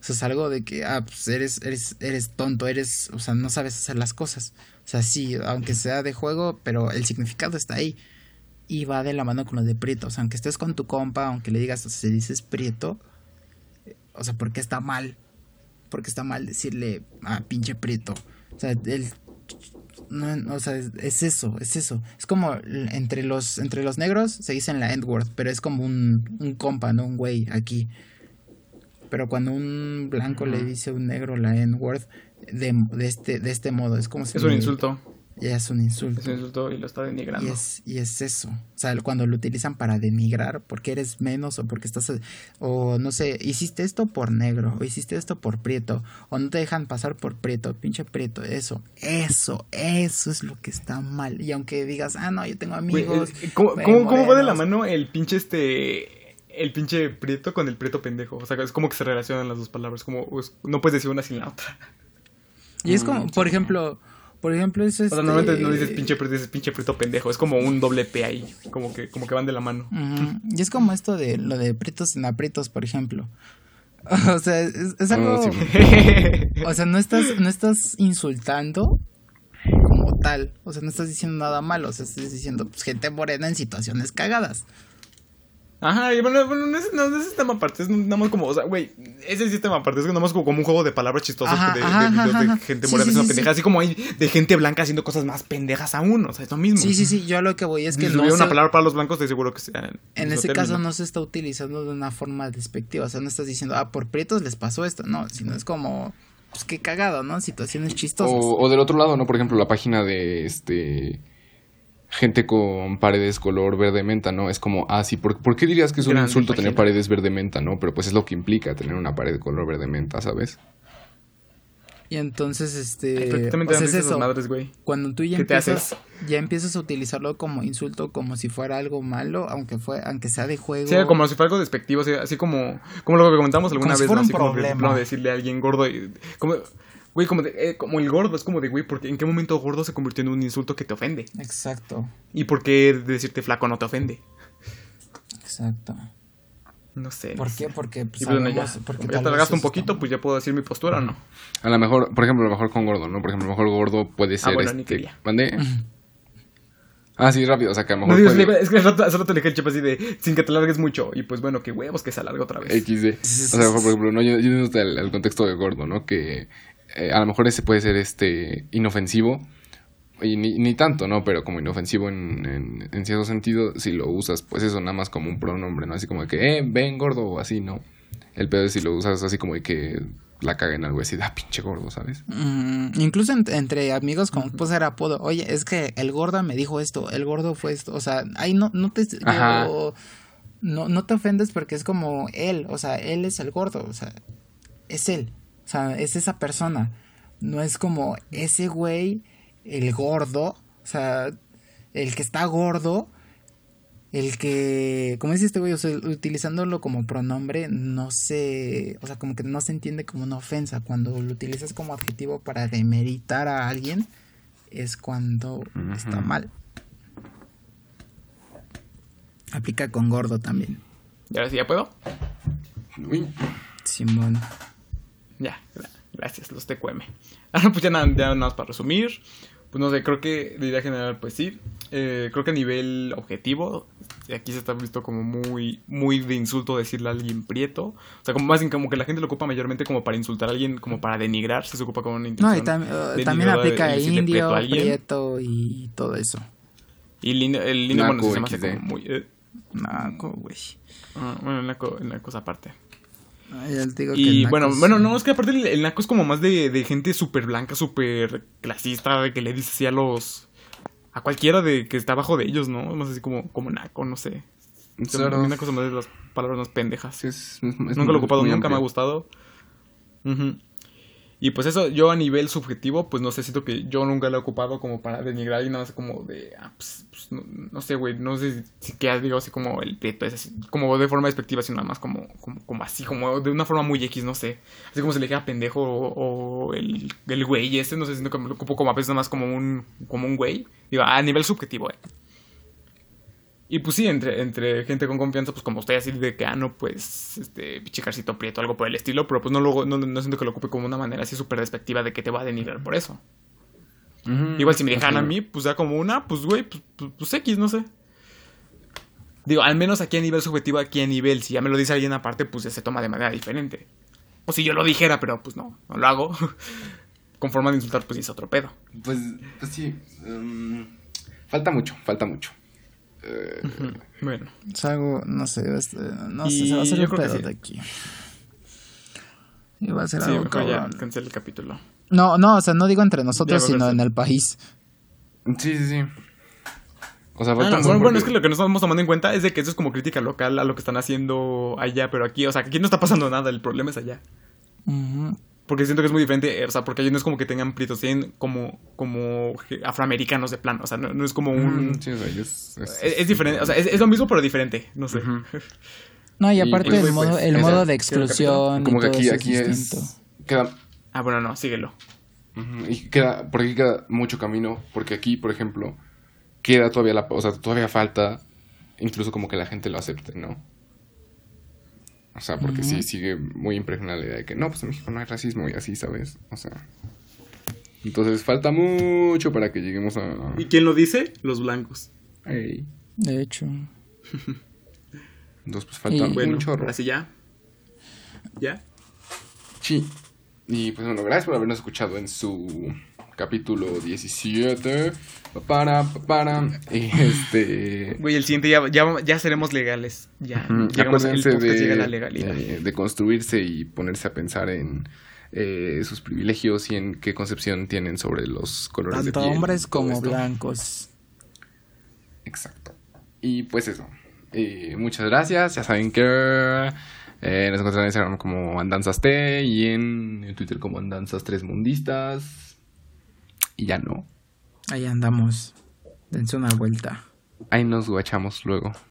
O sea, es algo de que, ah, pues eres, eres, eres tonto, eres, o sea, no sabes hacer las cosas. O sea, sí, aunque sea de juego, pero el significado está ahí. Y va de la mano con lo de prieto. O sea, aunque estés con tu compa, aunque le digas, o sea, si dices prieto, o sea, ¿por qué está mal? ¿Por qué está mal decirle, ah, pinche prieto? O sea, el no, o sea, es, es eso, es eso. Es como entre los, entre los negros se dicen la N-word, pero es como un, un compa, no un güey aquí. Pero cuando un blanco le dice a un negro la N-word de, de, este, de este modo, es como si Es un insulto. Ya es un insulto. Es un insulto y lo está denigrando. Y es, y es eso. O sea, cuando lo utilizan para denigrar, porque eres menos o porque estás. O no sé, hiciste esto por negro, o hiciste esto por prieto, o no te dejan pasar por prieto, pinche prieto. Eso, eso, eso es lo que está mal. Y aunque digas, ah, no, yo tengo amigos. ¿Cómo, cómo, cómo va de la morenos". mano el pinche este. El pinche prieto con el prieto pendejo? O sea, es como que se relacionan las dos palabras. Como es- no puedes decir una sin la otra. Y es como, Mm, por sí. ejemplo, por ejemplo, eso es. O sea, normalmente no dices pinche prieto, dices pinche prieto pendejo. Es como un doble P ahí. Como que, como que van de la mano. Y es como esto de lo de prietos en aprietos, por ejemplo. O sea, es, es algo. Ah, sí. O sea, no estás, no estás insultando como tal. O sea, no estás diciendo nada malo. O sea, estás diciendo pues, gente morena en situaciones cagadas. Ajá, y bueno, bueno no, es, no, no es sistema aparte, es nada más como, o sea, güey, ese sistema aparte es nada más como, como un juego de palabras chistosos Ajá, de, de ajá, videos ajá, de gente morena sí, haciendo sí, pendejas, sí. así como hay de gente blanca haciendo cosas más pendejas aún, o sea, es lo mismo. Sí, sí, sí. Yo a lo que voy es que si no hubiera una se- palabra para los blancos, estoy seguro que sea. en ese caso no se está utilizando de una forma despectiva. O sea, no estás diciendo, ah, por prietos les pasó esto. No, sino es como, pues qué cagado, ¿no? Situaciones chistosas. O, o del otro lado, ¿no? Por ejemplo, la página de este gente con paredes color verde menta, ¿no? Es como, ah, sí, ¿por, por qué dirías que es un Gran insulto tener paredes verde menta, no? Pero pues es lo que implica tener una pared color verde menta, ¿sabes? Y entonces, este. Dan es eso. madres, güey. Cuando tú ya ¿Qué te empiezas, haces? ya empiezas a utilizarlo como insulto, como si fuera algo malo, aunque fue, aunque sea de juego. Sí, como si fuera algo despectivo, o sea, así como, como lo que comentamos alguna Como si vez, fuera ¿no? un Así como, por problema. ejemplo, decirle a alguien gordo, y- como, güey, como, de- eh, como el gordo, es como de, güey, porque ¿en qué momento gordo se convirtió en un insulto que te ofende? Exacto, ¿Y por qué decirte flaco no te ofende? exacto. No sé. no ¿Por sé. qué? Porque pues, bueno, ya, porque como ya te vez largaste un poquito, pues ya puedo decir mi postura o no. A lo mejor, por ejemplo, a lo mejor con gordo, ¿no? Por ejemplo, a lo mejor gordo puede ser bueno, ni este. quería. ¿Mande? Ah, sí, rápido, o sea que a lo No, mejor digo, puede... es que hace rato, hace rato le dije al chip así de sin que te largues mucho. Y pues bueno, que huevos que se alargue otra vez. XD. O sea, por ejemplo, no, yo, yo entiendo el, el contexto de gordo, ¿no? Que eh, a lo mejor ese puede ser este inofensivo. Y ni, ni tanto, ¿no? Pero como inofensivo en, en, en cierto sentido, si lo usas, pues eso nada más como un pronombre, ¿no? Así como de que, eh, ven gordo o así, ¿no? El pedo es si lo usas así como de que la caga en algo así, de, ah, pinche gordo, ¿sabes? Mm, incluso en- entre amigos como pues era apodo. Oye, es que el gordo me dijo esto, el gordo fue esto. O sea, ahí no, no te yo- no, no te ofendes porque es como él, o sea, él es el gordo, o sea, es él. O sea, es esa persona. No es como ese güey, el gordo, o sea, el que está gordo, el que, como dice este güey, o sea, utilizándolo como pronombre, no se, o sea, como que no se entiende como una ofensa. Cuando lo utilizas como adjetivo para demeritar a alguien, es cuando está mal. Aplica con gordo también. ¿Y ahora sí ya puedo? Uy. Simón. Ya, gra- gracias, los TQM. Ahora pues ya nada, ya nada más para resumir. Pues no sé, creo que de idea general, pues sí. Eh, creo que a nivel objetivo, aquí se está visto como muy, muy de insulto decirle a alguien prieto. O sea, como más bien como que la gente lo ocupa mayormente como para insultar a alguien, como para denigrar, se ocupa como una intención. No, y tam- eh, también aplica de indio, prieto a alguien. prieto y todo eso. Y el indio, el indio, bueno, Naco, se me hace como muy... eh, Naco, güey. ah, bueno, una, co- una cosa aparte. Ay, ya te digo que Y el naco bueno, es- bueno, no, es que aparte el, el naco es como más de, de gente súper blanca, súper clasista, de que le dice así a los... A cualquiera de que está abajo de ellos, ¿no? Más así como, como naco, no sé. Claro. Una cosa más de las palabras más pendejas. Sí, es- es- nunca lo he ocupado, nunca me ha gustado. Ujú. Y pues eso, yo a nivel subjetivo, pues no sé, siento que yo nunca lo he ocupado como para denigrar y nada más como de, ah, pues, pues, no, sé, güey, no sé si que digo así como el peto es así, como de forma despectiva, sino nada más como, como, como así, como de una forma muy X, no sé. Así como se le dijera pendejo o, o el, el güey ese, no sé, siento que me lo ocupo como a veces nada más como un, como un güey. Digo, a nivel subjetivo, eh. Y pues sí, entre, entre gente con confianza, pues como ustedes, así de que, ah, no, pues, este, pichicarcito prieto, algo por el estilo, pero pues no, lo, no, no siento que lo ocupe como una manera así súper despectiva de que te va a denigrar por eso. Igual si me dejan a mí, pues ya como una, pues güey, pues, pues, pues, X, no sé. Digo, al menos aquí a nivel subjetivo, aquí a nivel, si ya me lo dice alguien aparte, pues ya se toma de manera diferente. O si yo lo dijera, pero pues no, no lo hago. con forma de insultar, pues es otro pedo. Pues, pues sí. um, falta mucho, falta mucho. Eh, Bueno. Es algo, no sé, no Y sé, se va a hacer un pedo sí. de aquí. Y va a ser Sí, algo mejor ya cancel el capítulo. No, no, o sea, no digo entre nosotros, sino en el país. sí, sí, sí. O sea, Ah, no, bueno, porque- es que lo que no estamos tomando en cuenta es de que eso es como crítica local a lo que están haciendo allá, pero aquí, o sea, que aquí no está pasando nada, el problema es allá. Ujú. Porque siento que es muy diferente, eh, o sea, porque allí no es como que tengan prietos, tienen como, como afroamericanos de plano, o sea, no, no es como un... Sí, o sea, es, es- Es, es diferente, o sea, es, es lo mismo pero diferente, no sé. No, y Y, aparte pues, el, pues, modo, el esa- modo de ¿qué exclusión. como que aquí, aquí es es... distinto. Queda, Ah, bueno, no, síguelo. y queda, por aquí queda mucho camino, porque aquí, por ejemplo, queda todavía la... O sea, todavía falta incluso como que la gente lo acepte, ¿no? O sea, porque sí sigue muy impregnada la idea de que no, pues en México no hay racismo y así, ¿sabes? O sea... Entonces falta mucho para que lleguemos a... quién lo dice? Los blancos. Ey. De hecho. Entonces pues falta Y- Bueno, un chorro. ahora sí ya. ¿Ya? Sí. Y pues bueno, gracias por habernos escuchado en su capítulo 17. Para, para. Y este. Güey, el siguiente ya, ya, ya seremos legales. Ya. Llegamos, el Acuérdense podcast de, llega la legalidad. eh, de construirse y ponerse a pensar en eh, sus privilegios y en qué concepción tienen sobre los colores de Tanto piel. hombres como esto. blancos. Exacto. Y pues eso. Eh, muchas gracias. Ya saben que eh, nos encuentran en Instagram como Andanzas T y en, en Twitter como Andanzas Tres Mundistas. Y ya no. Ahí andamos. Dense una vuelta. Ahí nos guachamos luego.